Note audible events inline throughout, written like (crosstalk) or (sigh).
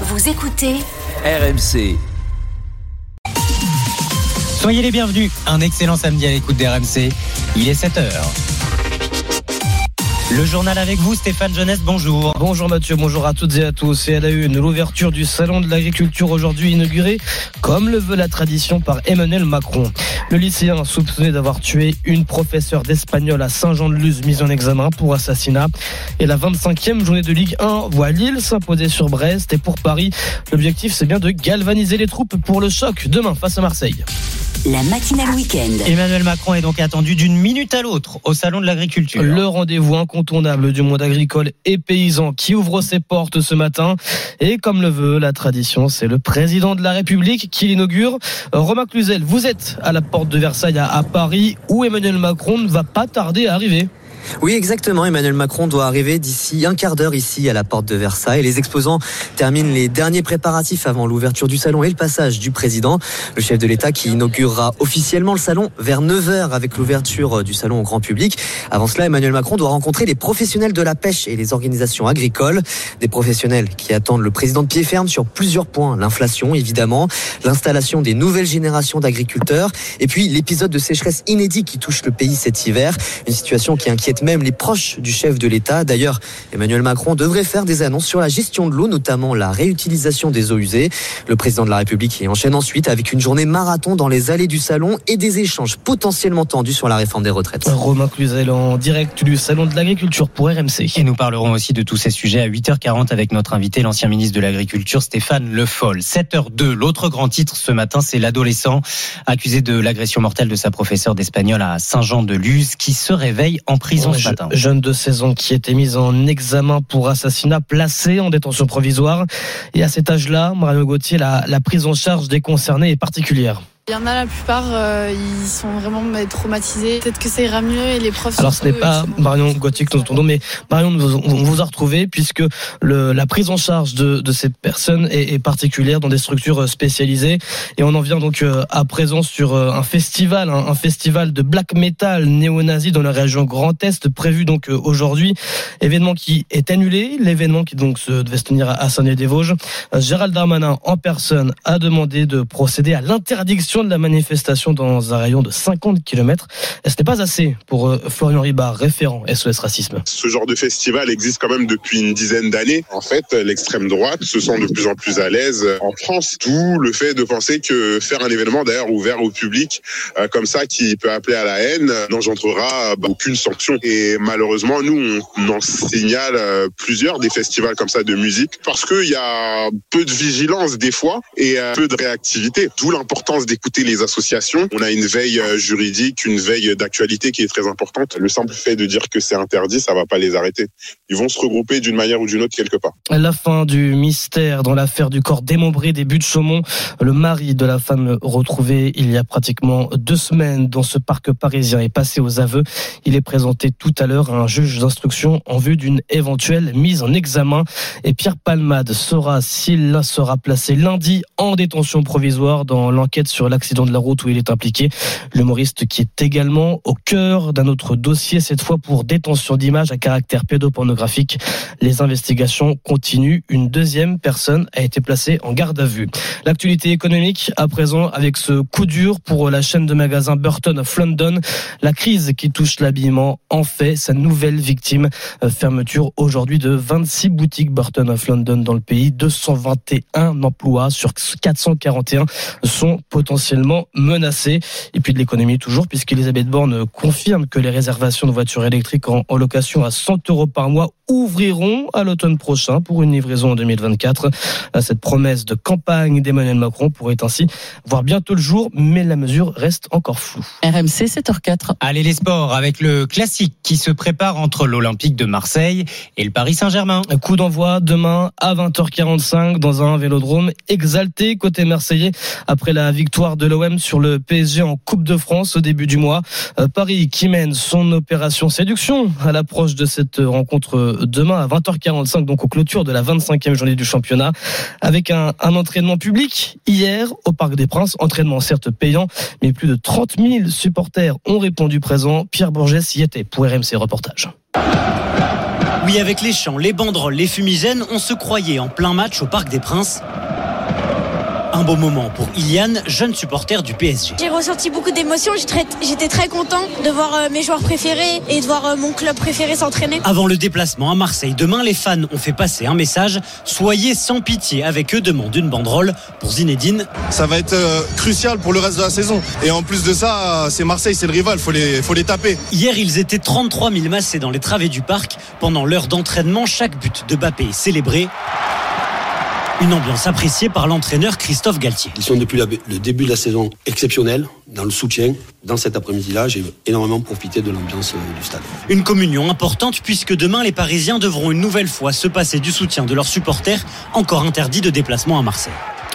Vous écoutez RMC. Soyez les bienvenus. Un excellent samedi à l'écoute d'RMC. Il est 7h. Le journal avec vous, Stéphane Jeunesse, bonjour. Bonjour Mathieu, bonjour à toutes et à tous. Et à la une, l'ouverture du Salon de l'agriculture aujourd'hui inauguré, comme le veut la tradition, par Emmanuel Macron. Le lycéen soupçonné d'avoir tué une professeure d'espagnol à Saint-Jean-de-Luz mise en examen pour assassinat. Et la 25e journée de Ligue 1 voit Lille s'imposer sur Brest. Et pour Paris, l'objectif c'est bien de galvaniser les troupes pour le choc demain face à Marseille. La matinale week-end. Emmanuel Macron est donc attendu d'une minute à l'autre au Salon de l'agriculture. Le rendez-vous incontournable du monde agricole et paysan qui ouvre ses portes ce matin. Et comme le veut la tradition, c'est le président de la République qui l'inaugure. Romain Cluzel, vous êtes à la porte de Versailles à, à Paris où Emmanuel Macron ne va pas tarder à arriver. Oui, exactement. Emmanuel Macron doit arriver d'ici un quart d'heure ici à la porte de Versailles. Les exposants terminent les derniers préparatifs avant l'ouverture du salon et le passage du président, le chef de l'État qui inaugurera officiellement le salon vers 9h avec l'ouverture du salon au grand public. Avant cela, Emmanuel Macron doit rencontrer les professionnels de la pêche et les organisations agricoles. Des professionnels qui attendent le président de pied ferme sur plusieurs points. L'inflation, évidemment, l'installation des nouvelles générations d'agriculteurs et puis l'épisode de sécheresse inédit qui touche le pays cet hiver. Une situation qui inquiète même les proches du chef de l'État. D'ailleurs, Emmanuel Macron devrait faire des annonces sur la gestion de l'eau, notamment la réutilisation des eaux usées. Le président de la République y enchaîne ensuite avec une journée marathon dans les allées du salon et des échanges potentiellement tendus sur la réforme des retraites. Romain Cluzel en direct du Salon de l'agriculture pour RMC. Et nous parlerons aussi de tous ces sujets à 8h40 avec notre invité, l'ancien ministre de l'Agriculture, Stéphane Le Foll. 7h02, l'autre grand titre ce matin, c'est l'adolescent accusé de l'agression mortelle de sa professeure d'espagnol à Saint-Jean-de-Luz qui se réveille en prison ce matin. Jeune de 16 ans qui était mise en examen pour assassinat placé en détention provisoire. Et à cet âge-là, Mario Gauthier, la, la prise en charge des concernés est particulière. Il y en a la plupart, euh, ils sont vraiment mais, traumatisés. Peut-être que ça ira mieux et les profs. Alors ce n'est pas Marion Gauthier que nous entendons, mais Marion, nous- on vous a retrouvé puisque le, la prise en charge de, de ces personnes est, est particulière dans des structures euh, spécialisées. Et on en vient donc euh, à présent sur euh, un festival, un, un festival de black metal néo-nazi dans la région Grand Est, prévu donc aujourd'hui. Événement qui est annulé, l'événement qui donc se devait se tenir à, Saint-Denis-des-Vosges. Gérald Darmanin en personne a demandé de procéder à l'interdiction de la manifestation dans un rayon de 50 km. Ce n'est pas assez pour euh, Florian Ribard, référent SOS Racisme? Ce genre de festival existe quand même depuis une dizaine d'années. En fait, l'extrême droite se sent de plus en plus à l'aise en France. D'où le fait de penser que faire un événement d'ailleurs ouvert au public euh, comme ça qui peut appeler à la haine n'engendrera bah, aucune sanction. Et malheureusement, nous, on en signale euh, plusieurs des festivals comme ça de musique parce qu'il y a peu de vigilance des fois et peu de réactivité. D'où l'importance d'écouter les associations. On a une veille euh, juridique, une veille d'actualité qui est très importante. Le simple fait de dire que c'est interdit, ça va pas les arrêter. Ils vont se regrouper d'une manière ou d'une autre quelque part. La fin du mystère dans l'affaire du corps démembré des buts de Chaumont. Le mari de la femme retrouvée il y a pratiquement deux semaines dans ce parc parisien est passé aux aveux. Il est présenté tout à l'heure à un juge d'instruction en vue d'une éventuelle mise en examen. Et Pierre Palmade saura s'il sera placé lundi en détention provisoire dans l'enquête sur l'accident de la route où il est impliqué. L'humoriste qui est également au cœur d'un autre dossier, cette fois pour détention d'images à caractère pédopornographique. Les investigations continuent. Une deuxième personne a été placée en garde à vue. L'actualité économique à présent avec ce coup dur pour la chaîne de magasins Burton of London. La crise qui touche l'habillement en fait sa nouvelle victime. Euh, Fermeture aujourd'hui de 26 boutiques Burton of London dans le pays. 221 emplois sur 441 sont potentiellement menacés. Et puis de l'économie toujours, puisqu'Elisabeth Borne confirme que les réservations de voitures électriques en, en location à 100 euros par mois ouvriront à l'automne prochain pour une livraison en 2024. Euh, Cette promesse de campagne d'Emmanuel Macron pourrait ainsi voir bientôt le jour, mais la mesure reste encore floue. RMC 7h04. Allez les sports avec le classique qui se prépare entre l'Olympique de Marseille et le Paris Saint-Germain. Coup d'envoi demain à 20h45 dans un vélodrome exalté côté marseillais après la victoire de l'OM sur le PSG en Coupe de France au début du mois. Euh, Paris qui mène son opération séduction à l'approche de cette rencontre demain à 20h45 donc aux clôtures de la 25e journée du championnat avec un, entraînement public hier au Parc des Princes, entraînement certes payant mais plus de 30 000 supporters ont répondu présent. Pierre Bourges y était pour RMC Reportage. Oui, avec les chants, les banderoles, les fumigènes, on se croyait en plein match au Parc des Princes. Un beau moment pour Iliane, jeune supporter du PSG. J'ai ressenti beaucoup d'émotions, j'étais très content de voir euh, mes joueurs préférés et de voir euh, mon club préféré s'entraîner. Avant le déplacement à Marseille, demain les fans ont fait passer un message. Soyez sans pitié avec eux, demande une banderole pour Zinedine. Ça va être euh, crucial pour le reste de la saison. Et en plus de ça, c'est Marseille, c'est le rival, faut les, faut les taper. Hier, ils étaient 33 000 massés dans les travées du parc. Pendant l'heure d'entraînement, chaque but de Bappé est célébré. Une ambiance appréciée par l'entraîneur Christophe Galtier. Ils sont depuis le début de la saison exceptionnels dans le soutien. Dans cet après-midi-là, j'ai énormément profité de l'ambiance euh, du stade. Une communion importante puisque demain, les Parisiens devront une nouvelle fois se passer du soutien de leurs supporters, encore interdits de déplacement à Marseille.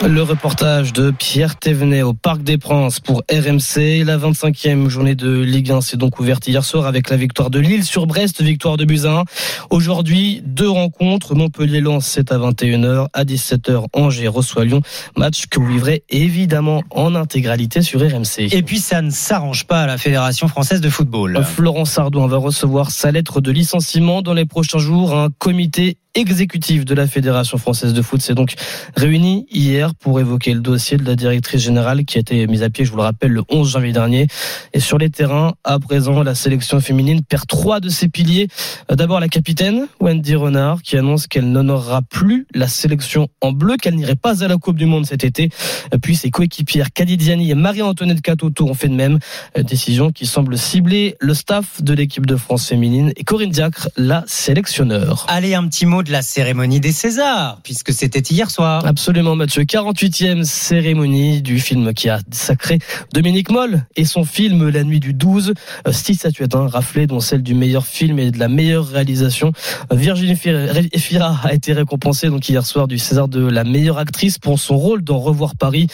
Le reportage de Pierre Thévenet au Parc des Princes pour RMC. La 25e journée de Ligue 1 s'est donc ouverte hier soir avec la victoire de Lille sur Brest, victoire de Buzyn. Aujourd'hui, deux rencontres. Montpellier-Lens, c'est à 21h. À 17h, Angers reçoit Lyon. Match que vous vivrez évidemment en intégralité sur RMC. Et puis, ça ne s'arrange pas à la Fédération française de football. Florent Sardou va recevoir sa lettre de licenciement dans les prochains jours. Un comité exécutif de la Fédération française de foot s'est donc réuni hier pour évoquer le dossier de la directrice générale qui a été mise à pied, je vous le rappelle, le 11 janvier dernier. Et sur les terrains, à présent, la sélection féminine perd trois de ses piliers. Euh, d'abord la capitaine, Wendy Renard, qui annonce qu'elle n'honorera plus la sélection en bleu, qu'elle n'irait pas à la Coupe du Monde cet été. Euh, puis ses coéquipières Kadidiani et Marie-Antoinette Catoto ont fait de même. Euh, décision qui semble cibler le staff de l'équipe de France féminine et Corinne Diacre, la sélectionneur. Allez, un petit mot de la cérémonie des Césars, puisque c'était hier soir. Absolument, Mathieu. 48e cérémonie du film qui a sacré Dominique Moll et son film La Nuit du 12. Euh, six statuettes hein, raflées, dont celle du meilleur film et de la meilleure réalisation. Euh, Virginie Fira a été récompensée donc hier soir du César de la meilleure actrice pour son rôle dans Revoir Paris.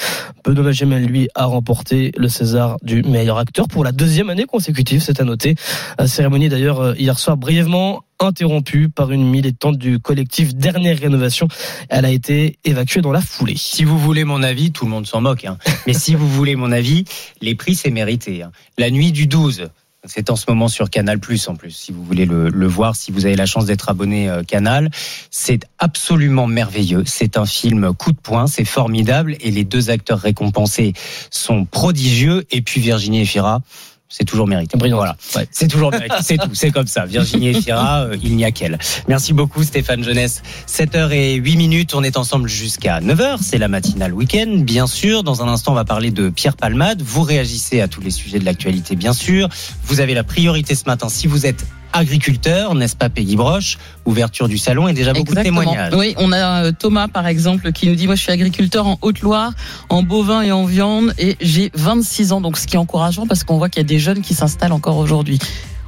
Benoît Gemel, lui, a remporté le César du meilleur acteur pour la deuxième année consécutive, c'est à noter. Euh, cérémonie d'ailleurs hier soir brièvement interrompue par une militante du collectif Dernière Rénovation. Elle a été évacuée dans la foulée. Si vous voulez mon avis, tout le monde s'en moque, hein. (laughs) mais si vous voulez mon avis, les prix c'est mérité. Hein. La nuit du 12, c'est en ce moment sur Canal Plus en plus, si vous voulez le, voir, si vous avez la chance d'être abonné euh, Canal. C'est absolument merveilleux. C'est un film coup de poing, c'est formidable et les deux acteurs récompensés sont prodigieux. Et puis Virginie Efira, c'est toujours mérité. Voilà. C'est toujours mérité. C'est tout. C'est comme ça. Virginie Efira, euh, il n'y a qu'elle. Merci beaucoup, Stéphane Jeunesse. 7h08 minutes. On est ensemble jusqu'à 9h. C'est la matinale week-end, bien sûr. Dans un instant, on va parler de Pierre Palmade. Vous réagissez à tous les sujets de l'actualité, bien sûr. Vous avez la priorité ce matin si vous êtes agriculteur, n'est-ce pas Peggy Broche? Ouverture du salon et déjà beaucoup de témoignages. Oui, on a euh, Thomas par exemple qui nous dit moi je suis agriculteur en Haute-Loire, en bovin et en viande et j'ai 26 ans. Donc ce qui est encourageant parce qu'on voit qu'il y a des jeunes qui s'installent encore aujourd'hui.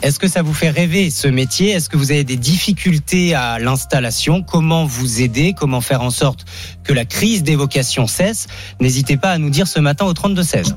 Est-ce que ça vous fait rêver ce métier? Est-ce que vous avez des difficultés à l'installation? Comment vous aider? Comment faire en sorte que la crise des vocations cesse? N'hésitez pas à nous dire ce matin au 32 16.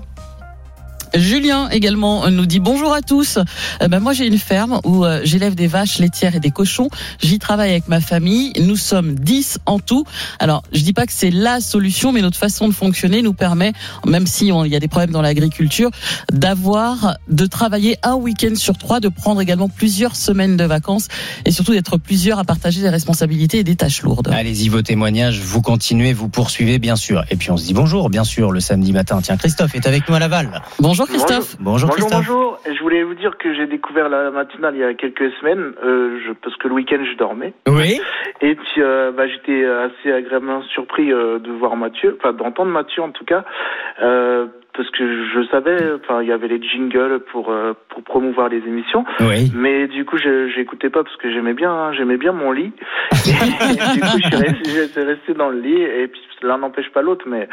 Julien également nous dit bonjour à tous. Euh, ben moi j'ai une ferme où euh, j'élève des vaches laitières et des cochons. J'y travaille avec ma famille. Nous sommes 10 en tout. Alors je dis pas que c'est la solution, mais notre façon de fonctionner nous permet, même si il y a des problèmes dans l'agriculture, d'avoir de travailler un week-end sur trois, de prendre également plusieurs semaines de vacances et surtout d'être plusieurs à partager des responsabilités et des tâches lourdes. Allez-y vos témoignages, vous continuez, vous poursuivez bien sûr. Et puis on se dit bonjour bien sûr le samedi matin. Tiens Christophe est avec nous à Laval. Bonjour. Bonjour Christophe. Bonjour, bonjour Christophe. Bonjour, Je voulais vous dire que j'ai découvert la matinale il y a quelques semaines, euh, je, parce que le week-end je dormais. Oui. Et puis euh, bah, j'étais assez agréablement surpris euh, de voir Mathieu, enfin d'entendre Mathieu en tout cas. Euh, parce que je savais, enfin, il y avait les jingles pour euh, pour promouvoir les émissions. Oui. Mais du coup, je j'écoutais pas parce que j'aimais bien, j'aimais bien mon lit. Et, du coup, je suis (laughs) resté, resté, dans le lit et puis l'un n'empêche pas l'autre. Mais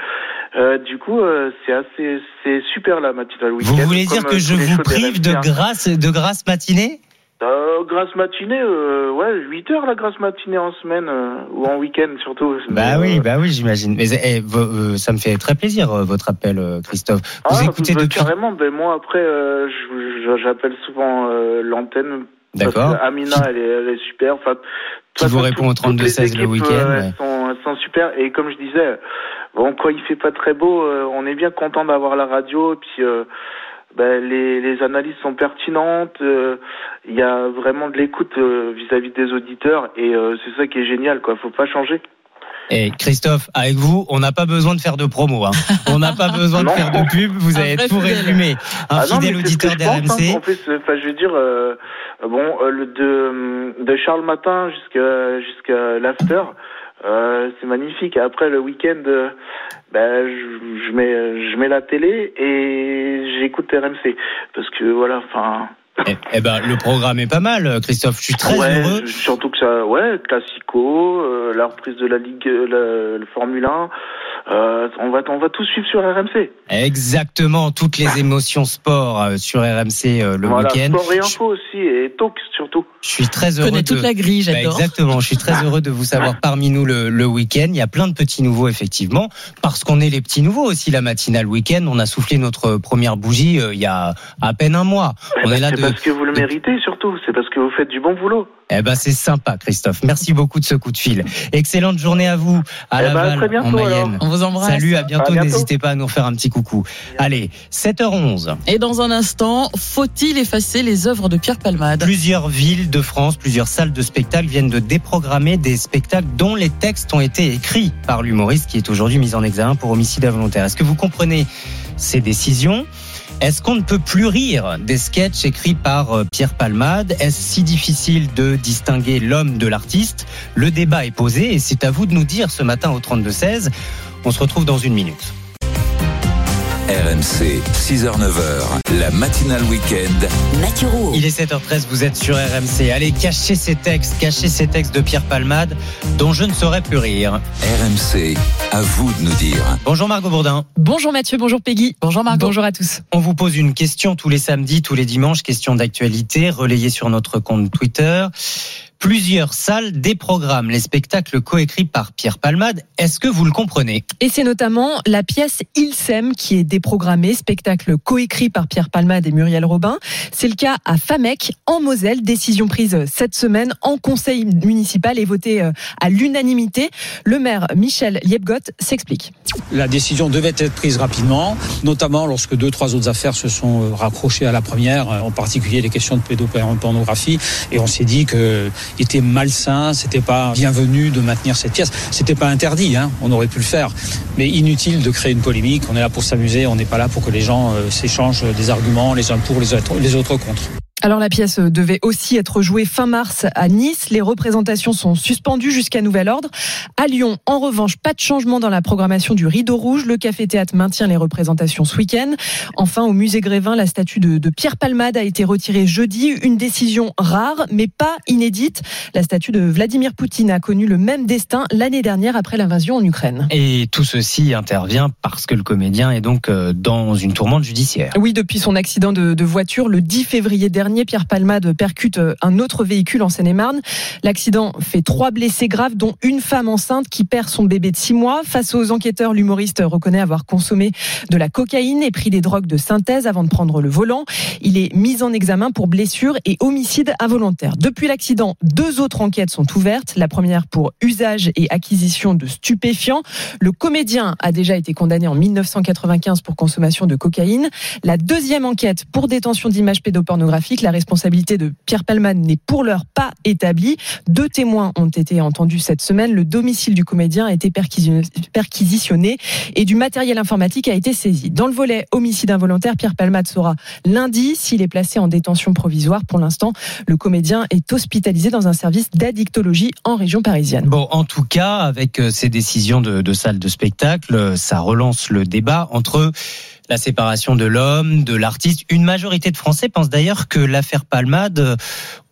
euh, du coup, euh, c'est assez, c'est super la matinale week-end. Vous voulez dire que je vous prive de grâce, de grâce matinée? Euh, grâce matinée, euh, ouais, 8 heures la grâce matinée en semaine euh, ou en week-end surtout. Bah oui, bah oui, j'imagine. Mais eh, ça me fait très plaisir votre appel, Christophe. Vous ah, écoutez bah, depuis... carrément. Ben moi après, j'appelle souvent l'antenne. D'accord. Amina, elle est, elle est super. Enfin, qui vous répond au 32 16 le week-end. Ouais. Super. Et comme je disais, bon, quand il fait pas très beau, on est bien content d'avoir la radio. Et puis ben, les, les analyses sont pertinentes. euh, Il y a vraiment de l'écoute euh, vis-à-vis des auditeurs et euh, c'est ça qui est génial. Quoi, faut pas changer. Et Christophe, avec vous, on n'a pas besoin de faire de promo. Hein. (laughs) On n'a pas besoin de Non. faire de pub. Vous avez tout résumé. Un Ah non, fidèle que auditeur d'RMC. hein. En plus, euh, enfin, je veux dire, euh, bon, euh, le de, de Charles Matin jusqu'à jusqu'à l'after, euh, c'est magnifique. Après le week-end, euh, ben, je, je mets je mets la télé et j'écoute RMC parce que voilà, enfin. Eh, eh ben, le programme est pas mal, Christophe. Je suis très ouais, heureux. surtout que ça, ouais, classico, euh, la reprise de la Ligue, euh, la- le Formule 1, euh, on va on va tout suivre sur RMC. Exactement, toutes les émotions sport euh, sur RMC euh, le voilà, week-end. sport et info aussi et talk surtout. Je suis très Je heureux connais de... toute la grille, Bah, j'adore. exactement, je suis très heureux de vous savoir parmi nous le, le week-end. Il y a plein de petits nouveaux, effectivement, parce qu'on est les petits nouveaux aussi, la matinale week-end. On a soufflé notre première bougie euh, il y a à peine un mois. On est là de... parce que vous le méritez c'est parce que vous faites du bon boulot. Eh ben, c'est sympa, Christophe. Merci beaucoup de ce coup de fil. Excellente journée à vous, à Eh ben, à Laval, très bientôt, en Mayenne. alors. On vous embrasse. Salut, à bientôt. À bientôt. N'hésitez pas à nous faire un petit coucou. Allez, 7h11. Et dans un instant, faut-il effacer les œuvres de Pierre Palmade? Plusieurs villes de France, plusieurs salles de spectacle viennent de déprogrammer des spectacles dont les textes ont été écrits par l'humoriste qui est aujourd'hui mis en examen pour homicide involontaire. Est-ce que vous comprenez ces décisions? Est-ce qu'on ne peut plus rire des sketchs écrits par euh, Pierre Palmade? Est-ce si difficile de distinguer l'homme de l'artiste? Le débat est posé et c'est à vous de nous dire ce matin au 32-16. On se retrouve dans une minute. RMC, 6h-9h, la matinale week-end. Mathieu. Il est 7h13, vous êtes sur RMC. Allez, cachez ces textes, cachez ces textes de Pierre Palmade dont je ne saurais plus rire. RMC, à vous de nous dire. Bonjour Margot Bourdin. Bonjour Mathieu, bonjour Peggy. Bonjour Margot. Bonjour à tous. On vous pose une question tous les samedis, tous les dimanches, question d'actualité, relayée sur notre compte Twitter. Plusieurs salles déprogramment les spectacles coécrits par Pierre Palmade. Est-ce que vous le comprenez? Et c'est notamment la pièce Il s'aime qui est déprogrammée, spectacle coécrit par Pierre Palmade et Muriel Robin. C'est le cas à Famec, en Moselle. Décision prise cette semaine en conseil municipal et votée euh, à l'unanimité. Le maire Michel Liebgott s'explique. La décision devait être prise rapidement, notamment lorsque deux, trois autres affaires se sont euh, raccrochées à la première, euh, en particulier les questions de pédopornographie. Et on s'est dit que était malsain, c'était pas bienvenu de maintenir cette pièce. C'était pas interdit, hein, on aurait pu le faire, mais inutile de créer une polémique. On est là pour s'amuser, on n'est pas là pour que les gens euh, s'échangent des arguments, les uns pour, les autres, les autres contre. Alors la pièce devait aussi être jouée fin mars à Nice. Les représentations sont suspendues jusqu'à nouvel ordre. À Lyon, en revanche, pas de changement dans la programmation du Rideau Rouge. Le Café Théâtre maintient les représentations ce week-end. Enfin, au musée Grévin, la statue de, de Pierre Palmade a été retirée jeudi. Une décision rare, mais pas inédite. La statue de Vladimir Poutine a connu le même destin l'année dernière après l'invasion en Ukraine. Et tout ceci intervient parce que le comédien est donc euh, dans une tourmente judiciaire. Oui, depuis son accident de, de voiture le 10 février dernier, Pierre Palmade percute un autre véhicule en Seine-et-Marne. L'accident fait trois blessés graves, dont une femme enceinte qui perd son bébé de six mois. Face aux enquêteurs, l'humoriste reconnaît avoir consommé de la cocaïne et pris des drogues de synthèse avant de prendre le volant. Il est mis en examen pour blessure et homicide involontaire. Depuis l'accident, deux autres enquêtes sont ouvertes. La première pour usage et acquisition de stupéfiants. Le comédien a déjà été condamné en 1995 pour consommation de cocaïne. La deuxième enquête pour détention d'images pédopornographiques. La responsabilité de Pierre Palman n'est pour l'heure pas établie. Deux témoins ont été entendus cette semaine. Le domicile du comédien a été perquisitionné et du matériel informatique a été saisi. Dans le volet homicide involontaire, Pierre Palmade saura lundi s'il est placé en détention provisoire. Pour l'instant, le comédien est hospitalisé dans un service d'addictologie en région parisienne. Bon, en tout cas, avec euh, ces décisions de, de salles de spectacle, euh, ça relance le débat entre la séparation de l'homme, de l'artiste. Une majorité de Français pensent d'ailleurs que l'affaire Palmade,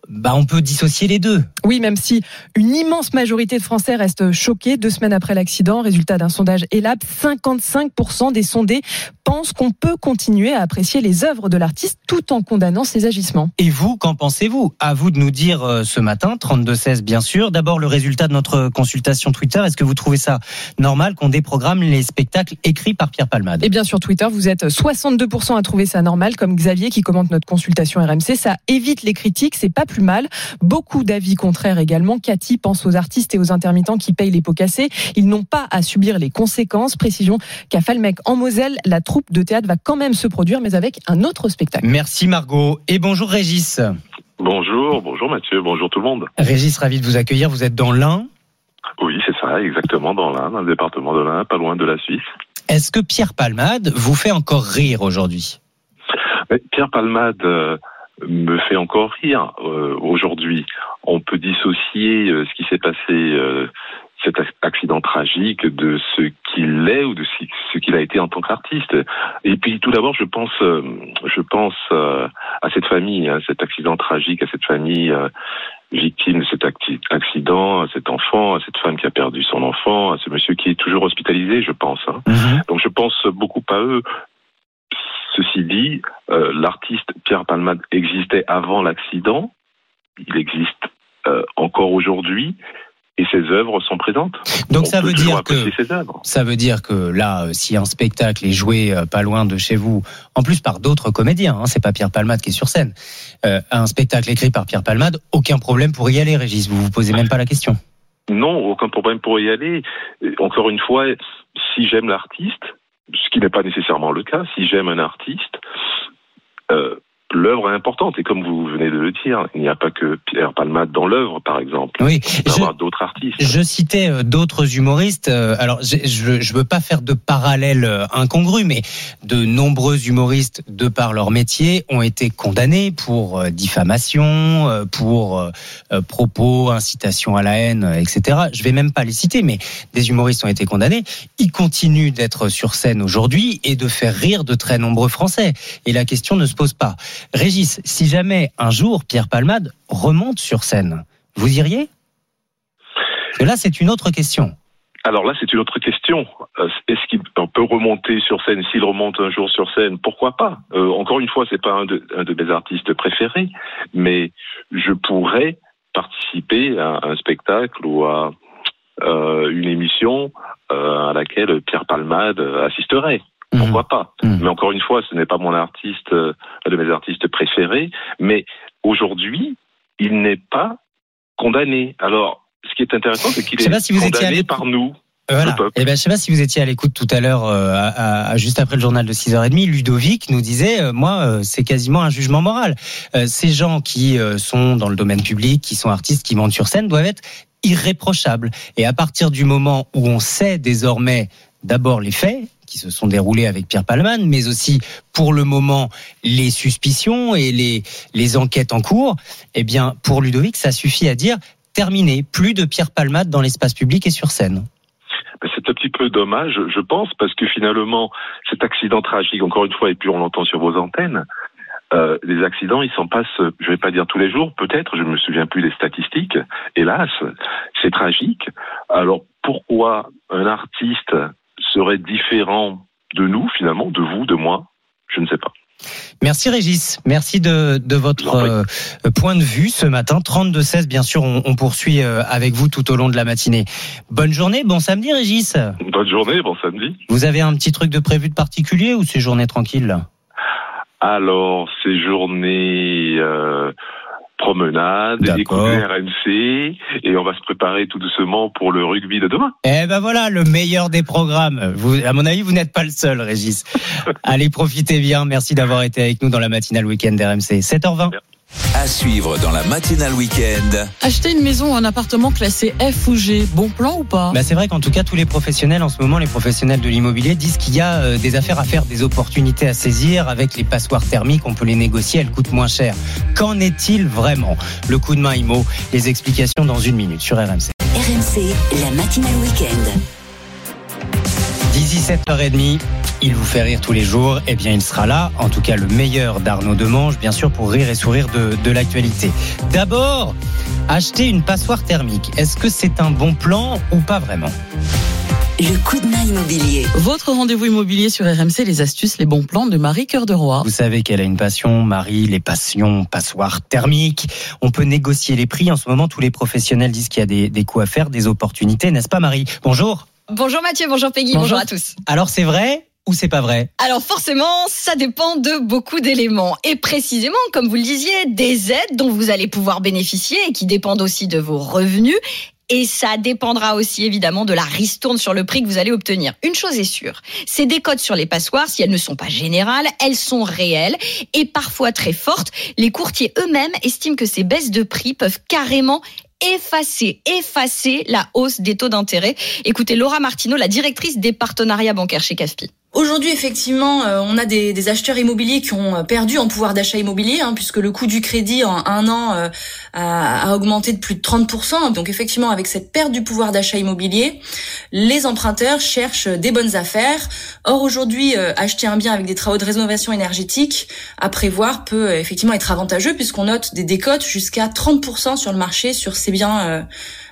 bah, on peut dissocier les deux. Oui, même si une immense majorité de Français restent choqués deux semaines après l'accident, résultat d'un sondage ELAB, 55% des sondés pensent qu'on peut continuer à apprécier les œuvres de l'artiste tout en condamnant ses agissements. Et vous, qu'en pensez-vous? À vous de nous dire euh, ce matin, 32-16 bien sûr. D'abord, le résultat de notre consultation Twitter. Est-ce que vous trouvez ça normal qu'on déprogramme les spectacles écrits par Pierre Palmade? Et bien sur Twitter, vous êtes 62% à trouver ça normal, comme Xavier qui commente notre consultation RMC. Ça évite les critiques, c'est pas plus plus mal. Beaucoup d'avis contraires également. Cathy pense aux artistes et aux intermittents qui payent les pots cassés. Ils n'ont pas à subir les conséquences. Précision qu'à Falmec, en Moselle, la troupe de théâtre va quand même se produire, mais avec un autre spectacle. Merci Margot. Et bonjour Régis. Bonjour, bonjour Mathieu, bonjour tout le monde. Régis, ravi de vous accueillir. Vous êtes dans l'Ain. Oui, c'est ça, exactement, dans l'Ain, dans le département de l'Ain, pas loin de la Suisse. Est-ce que Pierre Palmade vous fait encore rire aujourd'hui? Pierre Palmade euh, me fait encore rire euh, aujourd'hui. On peut dissocier euh, ce qui s'est passé, euh, cet ac- accident tragique, de ce qu'il est ou de ce qu'il a été en tant qu'artiste. Et puis tout d'abord, je pense, euh, je pense euh, à cette famille, à cet accident tragique, à cette famille euh, victime de cet accident, à cet enfant, à cette femme qui a perdu son enfant, à ce monsieur qui est toujours hospitalisé, je pense. hein. Donc je pense beaucoup à eux. Ceci dit, euh, l'artiste Pierre Palmade existait avant l'accident, il existe euh, encore aujourd'hui, et ses œuvres sont présentes. Donc On ça veut dire que apprécier ses œuvres. ça veut dire que là, euh, si un spectacle est joué pas loin de chez vous, en plus par d'autres comédiens, hein, c'est pas Pierre Palmade qui est sur scène, euh, un spectacle écrit par Pierre Palmade, aucun problème pour y aller, Régis. Vous vous posez même pas la question. Non, aucun problème pour y aller. Encore une fois, si j'aime l'artiste, ce qui n'est pas nécessairement le cas, si j'aime un artiste, euh, l'œuvre est importante. Et comme vous venez de le dire, il n'y a pas que Pierre Palmade dans l'œuvre, par exemple. Oui, Il y avoir d'autres artistes. Je citais euh, d'autres humoristes. euh, Alors, je je veux pas faire de parallèle euh, incongru, mais de nombreux humoristes, de par leur métier, ont été condamnés pour diffamation, pour propos, incitation à la haine, etc. Je vais même pas les citer, mais des humoristes ont été condamnés. Ils continuent d'être sur scène aujourd'hui et de faire rire de très nombreux Français. Et la question ne se pose pas. Régis, si jamais un jour Pierre Palmade remonte sur scène, vous iriez là, c'est une autre question. Alors là, c'est une autre question. Euh, Est-ce qu'il peut remonter sur scène? S'il remonte un jour sur scène, pourquoi pas? Euh, Encore une fois, c'est pas un de, mes artistes préférés, mais je pourrais participer à un spectacle ou à euh, une émission à laquelle Pierre Palmade assisterait. Pourquoi pas Mais encore une fois, ce n'est pas mon artiste, euh, un de mes artistes préférés. Mais aujourd'hui, il n'est pas condamné. Alors, ce qui est intéressant, c'est qu'il est pas si vous étiez condamné par nous. Voilà. Eh ben, je sais pas si vous étiez à l'écoute tout à l'heure, euh, à- à- à- juste après le journal de 6h30, Ludovic nous disait, euh, moi, euh, c'est quasiment un jugement moral. Ces gens qui sont dans le domaine public, qui sont artistes, qui montent sur scène, doivent être irréprochables. Et à partir du moment où on sait désormais d'abord les faits, qui se sont déroulés avec Pierre Palman, mais aussi pour le moment les suspicions et les, les enquêtes en cours, eh bien, pour Ludovic, ça suffit à dire terminé, plus de Pierre Palmade dans l'espace public et sur scène. Ben, C'est un petit peu dommage, je pense, parce que finalement, cet accident tragique, encore une fois, et puis on l'entend sur vos antennes, euh, les accidents, ils s'en passent, je vais pas dire tous les jours, peut-être, je me souviens plus des statistiques, hélas, c'est tragique. Alors pourquoi un artiste serait différent de nous, finalement, de vous, de moi Je ne sais pas. Merci Régis, merci de, de votre euh, point de vue ce matin. 32-16, bien sûr, on, on poursuit euh, avec vous tout au long de la matinée. Bonne journée, bon samedi Régis. Bonne journée, bon samedi. Vous avez un petit truc de prévu de particulier ou c'est journée tranquille là Alors, ces journées euh, promenade, écouter RMC, et on va se préparer tout doucement pour le rugby de demain. Eh ben voilà, le meilleur des programmes. Vous, à mon avis, vous n'êtes pas le seul, Régis. (laughs) Allez, profitez bien. Merci d'avoir été avec nous dans la matinale week-end d'RMC. 7h20. À suivre dans la matinale week-end. Acheter une maison ou un appartement classé F ou G, bon plan ou pas? Bah c'est vrai qu'en tout cas, tous les professionnels en ce moment, les professionnels de l'immobilier disent qu'il y a euh, des affaires à faire, des opportunités à saisir. Avec les passoires thermiques, on peut les négocier, elles coûtent moins cher. Qu'en est-il vraiment? Le coup de main IMO, les explications dans une minute sur RMC. RMC, la matinale week-end. D'ici 7h30, il vous fait rire tous les jours. Eh bien, il sera là, en tout cas le meilleur d'Arnaud Demange, bien sûr, pour rire et sourire de, de l'actualité. D'abord, acheter une passoire thermique. Est-ce que c'est un bon plan ou pas vraiment? Le coup de main immobilier. Votre rendez-vous immobilier sur RMC, les astuces, les bons plans de Marie Cœur de Roi. Vous savez qu'elle a une passion, Marie, les passions, passoires thermiques. On peut négocier les prix. En ce moment, tous les professionnels disent qu'il y a des, des coups à faire, des opportunités, n'est-ce pas, Marie? Bonjour. Bonjour Mathieu, bonjour Peggy, bonjour, à tous. Alors, c'est vrai ou c'est pas vrai? Alors forcément, ça dépend de beaucoup d'éléments. Et précisément, comme vous le disiez, des aides dont vous allez pouvoir bénéficier et qui dépendent aussi de vos revenus. Et ça dépendra aussi évidemment de la ristourne sur le prix que vous allez obtenir. Une chose est sûre, ces décotes sur les passoires, si elles ne sont pas générales, elles sont réelles et parfois très fortes. Les courtiers eux-mêmes estiment que ces baisses de prix peuvent carrément effacer, effacer la hausse des taux d'intérêt. Écoutez Laura Martineau, la directrice des partenariats bancaires chez CAFPI. Aujourd'hui, effectivement, euh, on a des, des, acheteurs immobiliers qui ont perdu en pouvoir d'achat immobilier, hein, puisque le coût du crédit en un an euh, a, a, augmenté de plus de 30%. Donc, effectivement, avec cette perte du pouvoir d'achat immobilier, les emprunteurs cherchent des bonnes affaires. Or, aujourd'hui, euh, acheter un bien avec des travaux de rénovation énergétique à prévoir peut effectivement être avantageux, puisqu'on note des décotes jusqu'à 30% sur le marché sur ces biens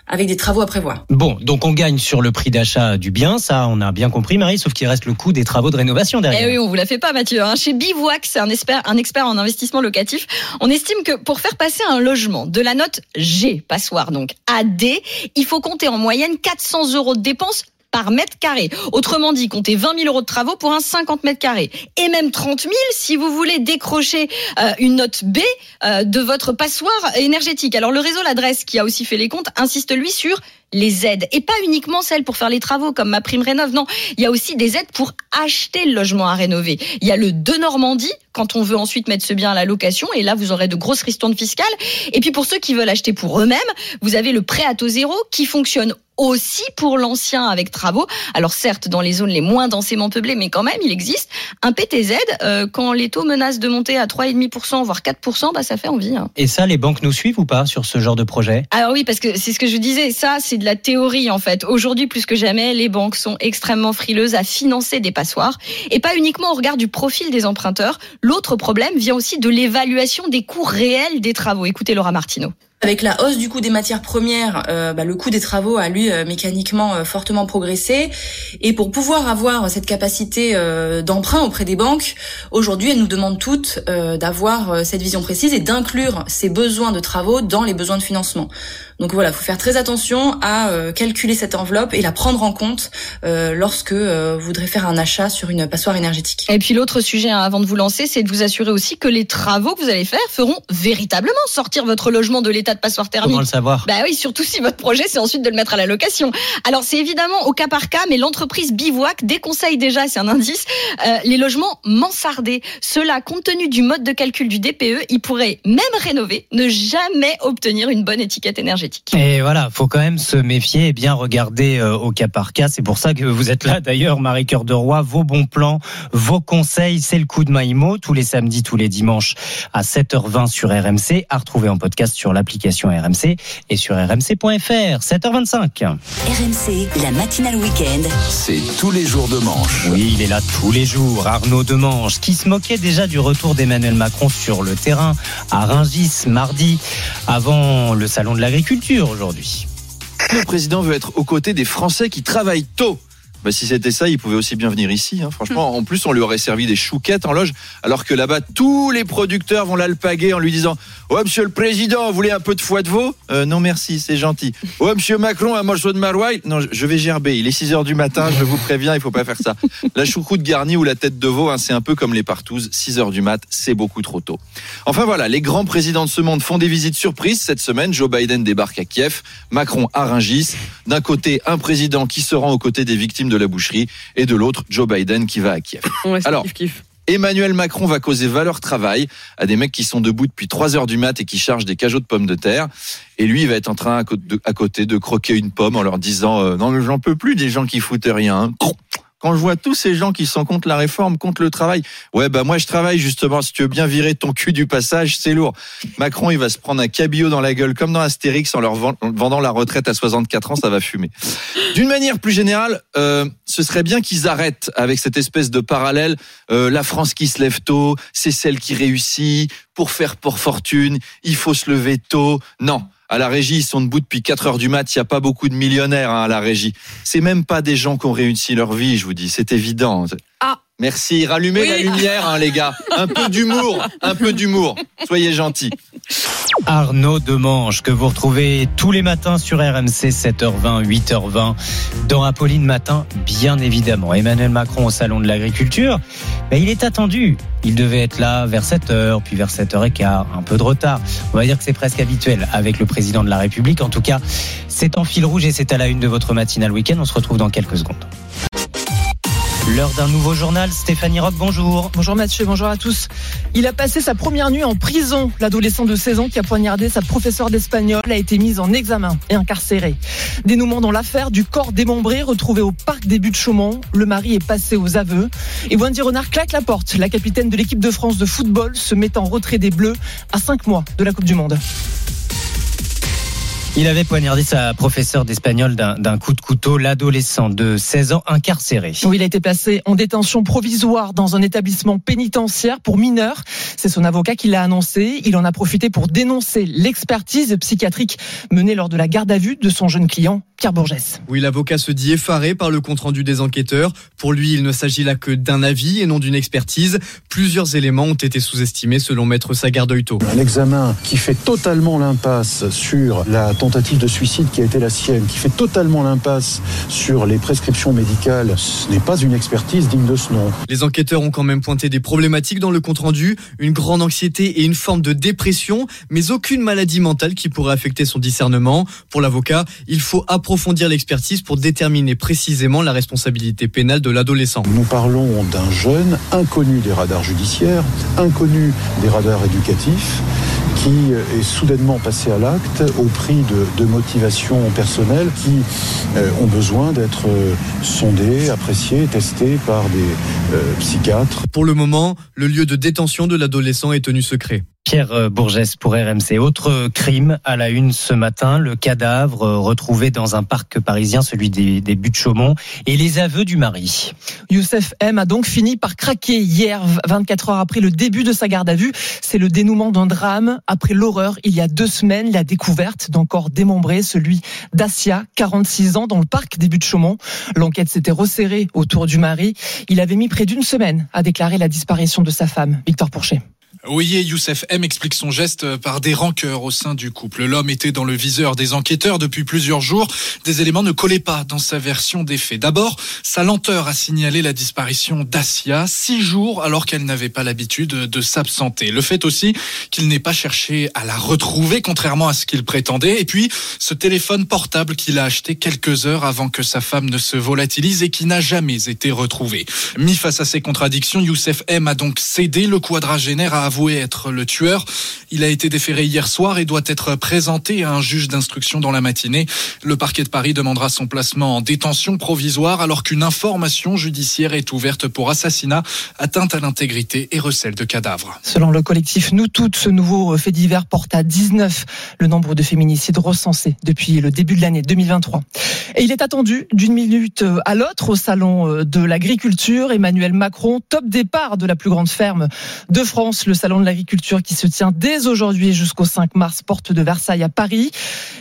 avec des travaux à prévoir. Bon, donc on gagne sur le prix d'achat du bien, ça on a bien compris Marie, sauf qu'il reste le coût des travaux de rénovation derrière. Eh oui, on vous la fait pas Mathieu. Hein. Chez Bivouac, c'est un expert, un expert en investissement locatif. On estime que pour faire passer un logement de la note G, passoire donc, à D, il faut compter en moyenne 400 euros de dépenses par mètre carré. Autrement dit, comptez 20 000 euros de travaux pour un 50 mètres carrés. Et même 30 000 si vous voulez décrocher euh, une note B euh, de votre passoire énergétique. Alors le réseau L'Adresse, qui a aussi fait les comptes, insiste lui sur les aides. Et pas uniquement celles pour faire les travaux comme ma prime rénov. Non, il y a aussi des aides pour acheter le logement à rénover. Il y a le de Normandie quand on veut ensuite mettre ce bien à la location. Et là, vous aurez de grosses ristournes fiscales. Et puis pour ceux qui veulent acheter pour eux-mêmes, vous avez le prêt à taux zéro qui fonctionne aussi pour l'ancien avec travaux. Alors certes, dans les zones les moins densément peuplées, mais quand même, il existe un PTZ. Euh, quand les taux menacent de monter à 3,5%, voire 4%, bah, ça fait envie. Hein. Et ça, les banques nous suivent ou pas sur ce genre de projet? Alors oui, parce que c'est ce que je disais, ça, c'est de la théorie en fait. Aujourd'hui, plus que jamais, les banques sont extrêmement frileuses à financer des passoires. Et pas uniquement au regard du profil des emprunteurs. L'autre problème vient aussi de l'évaluation des coûts réels des travaux. Écoutez Laura Martineau. Avec la hausse du coût des matières premières, euh, bah, le coût des travaux a lui euh, mécaniquement euh, fortement progressé. Et pour pouvoir avoir cette capacité d'emprunt auprès des banques, aujourd'hui, elles nous demandent toutes d'avoir cette vision précise et d'inclure ces besoins de travaux dans les besoins de financement. Donc voilà, il faut faire très attention à calculer cette enveloppe et la prendre en compte lorsque vous voudrez faire un achat sur une passoire énergétique. Et puis l'autre sujet hein, avant de vous lancer, c'est de vous assurer aussi que les travaux que vous allez faire feront véritablement sortir votre logement de l'état de passoire thermique. Comment le savoir? Bah oui, surtout si votre projet c'est ensuite de le mettre à la location. Alors c'est évidemment au cas par cas, mais l'entreprise Bivouac déconseille déjà, c'est un indice, euh, les logements mansardés. Cela, compte tenu du mode de calcul du DPE, ils pourraient même rénover, ne jamais obtenir une bonne étiquette énergétique. Et voilà, faut quand même se méfier et bien regarder euh, au cas par cas. C'est pour ça que vous êtes là d'ailleurs, Marie Cœur de Roi. Vos bons plans, vos conseils, c'est le coup de Maïmo tous les samedis, tous les dimanches à 7h20 sur RMC, à retrouver en podcast sur l'application RMC et sur rmc.fr. 7h25. RMC, la matinale week-end. C'est tous les jours de manche. Oui, il est là tous les jours. Arnaud Demange, qui se moquait déjà du retour d'Emmanuel Macron sur le terrain à Rungis mardi, avant le salon de l'agriculture aujourd'hui. Le président veut être aux côtés des Français qui travaillent tôt. Bah, si c'était ça, il pouvait aussi bien venir ici. Hein. Franchement, en plus, on lui aurait servi des chouquettes en loge, alors que là-bas, tous les producteurs vont l'alpaguer en lui disant Ouais, monsieur le président, vous voulez un peu de foie de veau? Euh, Non, merci, c'est gentil. Ouais, (laughs) monsieur Macron, un morceau de maroilles? Non, je vais gerber. Il est 6 heures du matin, je vous préviens, il faut pas faire ça. La choucroute garnie ou la tête de veau, hein, c'est un peu comme les partouzes. 6 heures du mat, c'est beaucoup trop tôt. Enfin voilà, les grands présidents de ce monde font des visites surprises. Cette semaine, Joe Biden débarque à Kiev, Macron à Rungis. D'un côté, un président qui se rend aux côtés des victimes de la boucherie, et de l'autre, Joe Biden qui va à Kiev. Ouais, Alors, kiff, kiff. Emmanuel Macron va causer valeur travail à des mecs qui sont debout depuis 3 heures du mat et qui chargent des cajots de pommes de terre. Et lui, il va être en train à côté de, à côté de croquer une pomme en leur disant euh, Non, mais j'en peux plus des gens qui foutent rien. hein. Quand je vois tous ces gens qui sont contre la réforme, contre le travail, ouais, bah moi je travaille justement. Si tu veux bien virer ton cul du passage, c'est lourd. Macron, il va se prendre un cabillaud dans la gueule comme dans Astérix en leur vend- en vendant la retraite à 64 ans, ça va fumer. D'une manière plus générale, euh, ce serait bien qu'ils arrêtent avec cette espèce de parallèle. euh, la France qui se lève tôt, c'est celle qui réussit. Pour faire pour fortune, il faut se lever tôt. Non. À la régie, ils sont debout depuis 4 heures du mat. Il n'y a pas beaucoup de millionnaires hein, à la régie. C'est même pas des gens qui ont réussi leur vie, je vous dis. C'est évident. Ah. Merci. Rallumez Oui. la lumière, hein, les gars. Un peu d'humour. Un peu d'humour. Soyez gentils. Arnaud Demange, que vous retrouvez tous les matins sur RMC 7h20, 8h20, dans Apolline Matin, bien évidemment. Emmanuel Macron au Salon de l'Agriculture, ben, il est attendu. Il devait être là vers 7h, puis vers 7h15, un peu de retard. On va dire que c'est presque habituel avec le président de la République. En tout cas, c'est en fil rouge et c'est à la une de votre matinale week-end. On se retrouve dans quelques secondes. L'heure d'un nouveau journal. Stéphanie Rock, bonjour. Bonjour Mathieu, bonjour à tous. Il a passé sa première nuit en prison. L'adolescent de 16 ans qui a poignardé sa professeure d'espagnol a été mis en examen et incarcéré. Dénouement dans l'affaire du corps démembré retrouvé au parc des Buttes-Chaumont. Le mari est passé aux aveux. Et Wendy Renard claque la porte. La capitaine de l'équipe de France de football se met en retrait des Bleus à 5 mois de la Coupe du Monde. Il avait poignardé sa professeure d'espagnol d'un coup de couteau, l'adolescent de 16 ans incarcéré. Oui, il a été placé en détention provisoire dans un établissement pénitentiaire pour mineurs. C'est son avocat qui l'a annoncé. Il en a profité pour dénoncer l'expertise psychiatrique menée lors de la garde à vue de son jeune client, Pierre Bourgès. Oui, l'avocat se dit effaré par le compte-rendu des enquêteurs. Pour lui, il ne s'agit là que d'un avis et non d'une expertise. Plusieurs éléments ont été sous-estimés selon maître Sagardeuto. Un examen qui fait totalement l'impasse sur la tentative de suicide qui a été la sienne, qui fait totalement l'impasse sur les prescriptions médicales, ce n'est pas une expertise digne de ce nom. Les enquêteurs ont quand même pointé des problématiques dans le compte-rendu, une grande anxiété et une forme de dépression, mais aucune maladie mentale qui pourrait affecter son discernement. Pour l'avocat, il faut approfondir l'expertise pour déterminer précisément la responsabilité pénale de l'adolescent. Nous parlons d'un jeune inconnu des radars judiciaires, inconnu des radars éducatifs qui est soudainement passé à l'acte au prix de, motivations personnelles qui euh, ont besoin d'être euh, sondées, appréciées, testées par des euh, psychiatres. Pour le moment, le lieu de détention de l'adolescent est tenu secret. Pierre Bourgès pour RMC. Autre crime à la une ce matin, le cadavre retrouvé dans un parc parisien, celui des, des buttes Chaumont, et les aveux du mari. Youssef M a donc fini par craquer hier, 24 heures après le début de sa garde à vue. C'est le dénouement d'un drame. Après l'horreur, il y a deux semaines, la découverte d'un corps démembré, celui d'Asia, 46 ans, dans le parc des buttes Chaumont. L'enquête s'était resserrée autour du mari. Il avait mis près d'une semaine à déclarer la disparition de sa femme, Victor Pourchet. Oui, Youssef M explique son geste par des rancœurs au sein du couple. L'homme était dans le viseur des enquêteurs depuis plusieurs jours. Des éléments ne collaient pas dans sa version des faits. D'abord, sa lenteur à signaler la disparition d'Asia, six jours alors qu'elle n'avait pas l'habitude de s'absenter. Le fait aussi qu'il n'ait pas cherché à la retrouver, contrairement à ce qu'il prétendait. Et puis, ce téléphone portable qu'il a acheté quelques heures avant que sa femme ne se volatilise et qui n'a jamais été retrouvé. Mis face à ces contradictions, Youssef M a donc cédé. Le quadragénaire a avoué être le tueur. Il a été déféré hier soir et doit être présenté à un juge d'instruction dans la matinée. Le parquet de Paris demandera son placement en détention provisoire alors qu'une information judiciaire est ouverte pour assassinat, atteinte à l'intégrité et recel de cadavres. Selon le collectif Nous Toutes, ce nouveau fait divers porte à 19 le nombre de féminicides recensés depuis le début de l'année 2023. Et il est attendu d'une minute à l'autre au salon de l'agriculture. Emmanuel Macron, top départ de la plus grande ferme de France, le salon de l'agriculture qui se tient dès aujourd'hui jusqu'au 5 mars, porte de Versailles à Paris.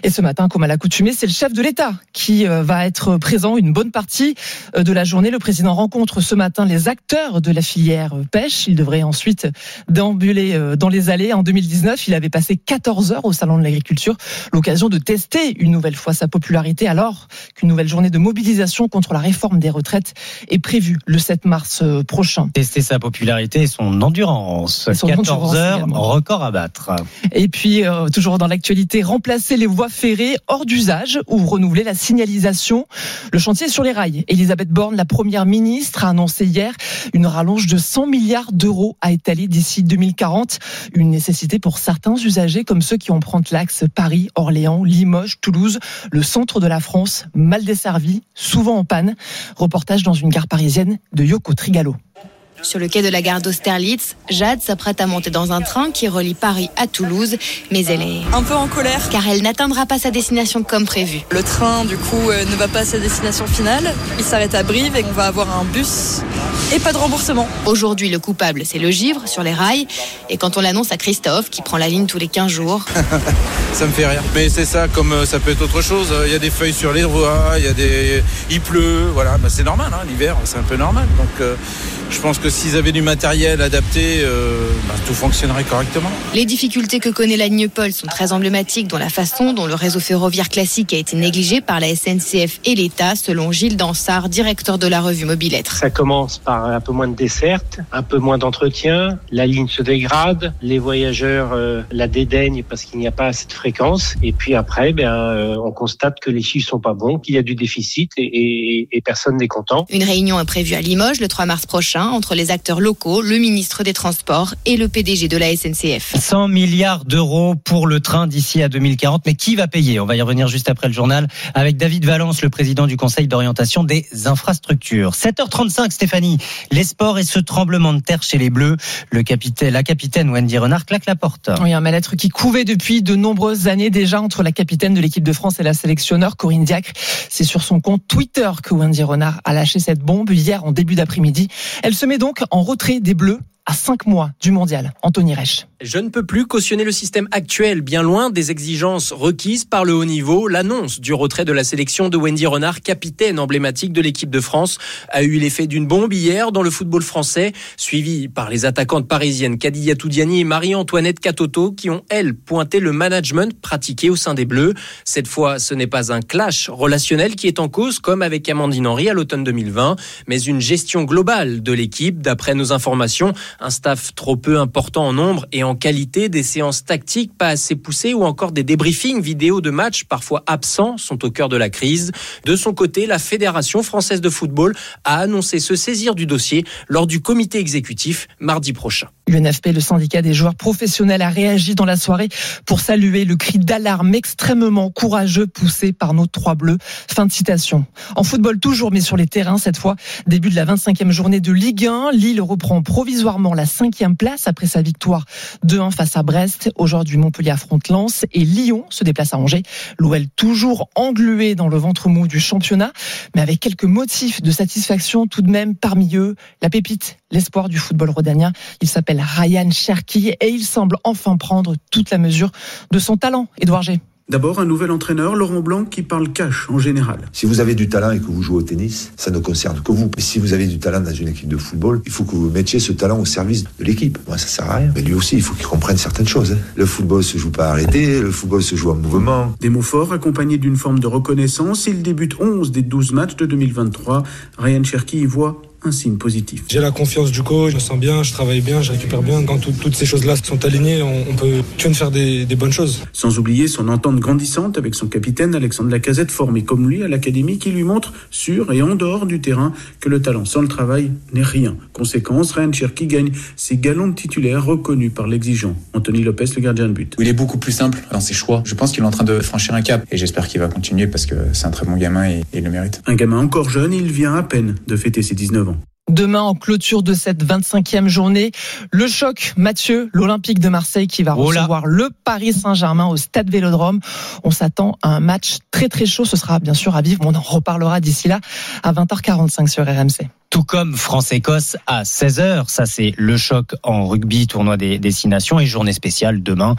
Et ce matin, comme à l'accoutumée, c'est le chef de l'État qui va être présent une bonne partie de la journée. Le président rencontre ce matin les acteurs de la filière pêche. Il devrait ensuite déambuler dans les allées. En 2019, il avait passé 14 heures au salon de l'agriculture, l'occasion de tester une nouvelle fois sa popularité alors qu'une nouvelle journée de mobilisation contre la réforme des retraites est prévue le 7 mars prochain. Tester sa popularité et son endurance. son 14 endurance heures, record à battre. Et puis, euh, toujours dans l'actualité, remplacer les voies ferrées hors d'usage ou renouveler la signalisation. Le chantier est sur les rails. Elisabeth Borne, la première ministre, a annoncé hier une rallonge de 100 milliards d'euros à étaler d'ici 2040. Une nécessité pour certains usagers comme ceux qui empruntent l'axe Paris, Orléans, Limoges, Toulouse, le centre de la France, mal desservi, souvent en panne. Reportage dans une gare parisienne de Yoko Trigalo. Sur le quai de la gare d'Austerlitz, Jade s'apprête à monter dans un train qui relie Paris à Toulouse, mais elle est un peu en colère car elle n'atteindra pas sa destination comme prévu. Le train, du coup, euh, ne va pas à sa destination finale. Il s'arrête à Brive et on va avoir un bus et pas de remboursement. Aujourd'hui, le coupable, c'est le givre sur les rails. Et quand on l'annonce à Christophe, qui prend la ligne tous les 15 jours, (laughs) ça me fait rire. Mais c'est ça, comme euh, ça peut être autre chose. Il y a des feuilles sur les voies, il y a des, il pleut, voilà. Bah, c'est normal, hein, l'hiver, c'est un peu normal. Donc, euh, Je pense que s'ils avaient du matériel adapté, euh, bah, tout fonctionnerait correctement. Les difficultés que connaît la ligne Paul sont très emblématiques dans la façon dont le réseau ferroviaire classique a été négligé par la SNCF et l'État, selon Gilles Dansard, directeur de la revue Mobilettre. Ça commence par un peu moins de dessertes, un peu moins d'entretien, la ligne se dégrade, les voyageurs euh, la dédaignent parce qu'il n'y a pas assez de fréquence, et puis après, ben, euh, on constate que les chiffres sont pas bons, qu'il y a du déficit et, et, et personne n'est content. Une réunion est prévue à Limoges le 3 mars prochain entre les acteurs locaux, le ministre des Transports et le PDG de la SNCF. 100 milliards d'euros pour le train d'ici à 2040. Mais qui va payer? On va y revenir juste après le journal avec David Valence, le président du Conseil d'orientation des infrastructures. 7h35, Stéphanie. Les sports et ce tremblement de terre chez les Bleus. Le capitaine, la capitaine Wendy Renard claque la porte. Oui, un mal-être qui couvait depuis de nombreuses années déjà entre la capitaine de l'équipe de France et la sélectionneur Corinne Diacre. C'est sur son compte Twitter que Wendy Renard a lâché cette bombe hier en début d'après-midi. Elle se met donc en retrait des Bleus à 5 mois du mondial. Anthony Reich. Je ne peux plus cautionner le système actuel, bien loin des exigences requises par le haut niveau. L'annonce du retrait de la sélection de Wendy Renard, capitaine emblématique de l'équipe de France, a eu l'effet d'une bombe hier dans le football français, suivi par les attaquantes parisiennes Kadija Toudiani et Marie-Antoinette Catoto, qui ont, elles, pointé le management pratiqué au sein des Bleus. Cette fois, ce n'est pas un clash relationnel qui est en cause, comme avec Amandine Henry à l'automne 2020, mais une gestion globale de l'équipe, d'après nos informations un staff trop peu important en nombre et en qualité, des séances tactiques pas assez poussées ou encore des débriefings vidéo de matchs parfois absents sont au cœur de la crise. De son côté, la Fédération française de football a annoncé se saisir du dossier lors du comité exécutif mardi prochain. L'UNFP, le syndicat des joueurs professionnels, a réagi dans la soirée pour saluer le cri d'alarme extrêmement courageux poussé par nos trois bleus. Fin de citation. En football toujours, mais sur les terrains cette fois. Début de la 25e journée de Ligue 1. Lille reprend provisoirement la cinquième place après sa victoire 2-1 face à Brest. Aujourd'hui, Montpellier affronte Lens et Lyon se déplace à Angers. L'OL toujours englué dans le ventre mou du championnat, mais avec quelques motifs de satisfaction tout de même parmi eux. La pépite, l'espoir du football rhodanien. Il s'appelle Ryan Cherki et il semble enfin prendre toute la mesure de son talent. Édouard G. D'abord, un nouvel entraîneur, Laurent Blanc, qui parle cash en général. Si vous avez du talent et que vous jouez au tennis, ça ne concerne que vous. Mais si vous avez du talent dans une équipe de football, il faut que vous mettiez ce talent au service de l'équipe. Moi, ça sert à rien. Mais lui aussi, il faut qu'il comprenne certaines choses. hein. Le football se joue pas arrêté, le football se joue en mouvement. Des mots forts accompagnés d'une forme de reconnaissance. Il débute 11 des 12 matchs de 2023. Ryan Cherki y voit un signe positif. J'ai la confiance du coach, je me sens bien, je travaille bien, je récupère bien. Quand tout- toutes ces choses-là sont alignées, on, on peut que faire des, des bonnes choses. Sans oublier son entente grandissante avec son capitaine Alexandre Lacazette, formé comme lui à l'académie, qui lui montre, sur et en dehors du terrain, que le talent sans le travail n'est rien. Conséquence, Ryan Cherki gagne ses galons de titulaire reconnus par l'exigeant. Anthony Lopez, le gardien de but. Il est beaucoup plus simple dans ses choix. Je pense qu'il est en train de franchir un cap et j'espère qu'il va continuer parce que c'est un très bon gamin et il le mérite. Un gamin encore jeune, il vient à peine de fêter ses 19 ans. Demain, en clôture de cette 25e journée, le choc, Mathieu, l'Olympique de Marseille qui va Oh recevoir le Paris Saint-Germain au Stade Vélodrome. On s'attend à un match très très chaud. Ce sera bien sûr à vivre. On en reparlera d'ici là à 20h45 sur RMC. Tout comme France-Écosse à 16h. Ça, c'est le choc en rugby, tournoi des, des six nations et journée spéciale demain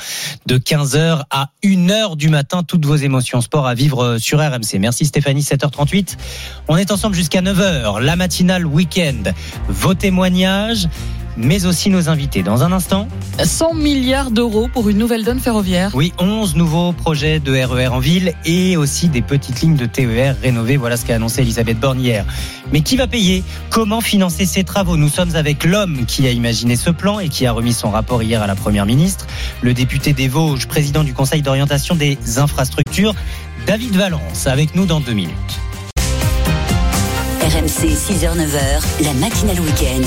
de 15h à 1h du matin. Toutes vos émotions sport à vivre sur RMC. Merci Stéphanie, 7h38. On est ensemble jusqu'à 9h. La matinale week-end. Vos témoignages, mais aussi nos invités. Dans un instant. 100 milliards d'euros pour une nouvelle donne ferroviaire. Oui, 11 nouveaux projets de RER en ville et aussi des petites lignes de TER rénovées. Voilà ce qu'a annoncé Elisabeth Borne hier. Mais qui va payer? Comment financer ces travaux? Nous sommes avec l'homme qui a imaginé ce plan et qui a remis son rapport hier à la Première ministre, le député des Vosges, président du Conseil d'orientation des infrastructures, David Valence, avec nous dans deux minutes. RMC 6h-9h, la matinale week-end.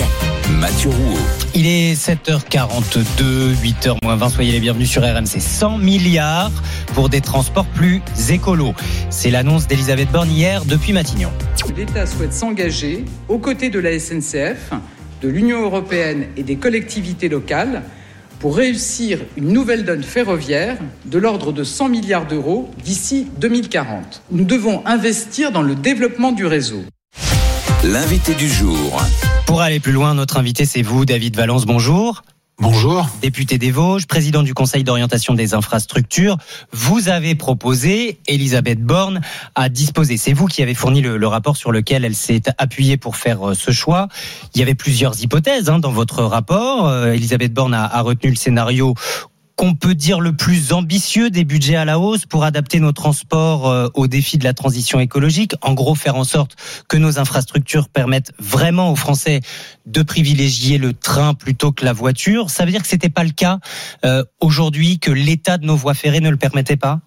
Mathieu Rouault. Il est 7h42, 8h moins 20. Soyez les bienvenus sur RMC. 100 milliards pour des transports plus écolos. C'est l'annonce d'Elisabeth Borne hier depuis Matignon. L'État souhaite s'engager aux côtés de la SNCF, de l'Union européenne et des collectivités locales pour réussir une nouvelle donne ferroviaire de l'ordre de 100 milliards d'euros d'ici 2040. Nous devons investir dans le développement du réseau. L'invité du jour. Pour aller plus loin, notre invité, c'est vous, David Valence. Bonjour. Bonjour. Député des Vosges, président du Conseil d'orientation des infrastructures, vous avez proposé Elisabeth Borne à disposer. C'est vous qui avez fourni le, le rapport sur lequel elle s'est appuyée pour faire euh, ce choix. Il y avait plusieurs hypothèses hein, dans votre rapport. Euh, Elisabeth Borne a, a retenu le scénario qu'on peut dire le plus ambitieux des budgets à la hausse pour adapter nos transports euh, aux défis de la transition écologique. En gros, faire en sorte que nos infrastructures permettent vraiment aux Français de privilégier le train plutôt que la voiture. Ça veut dire que c'était pas le cas euh, aujourd'hui, que l'état de nos voies ferrées ne le permettait pas?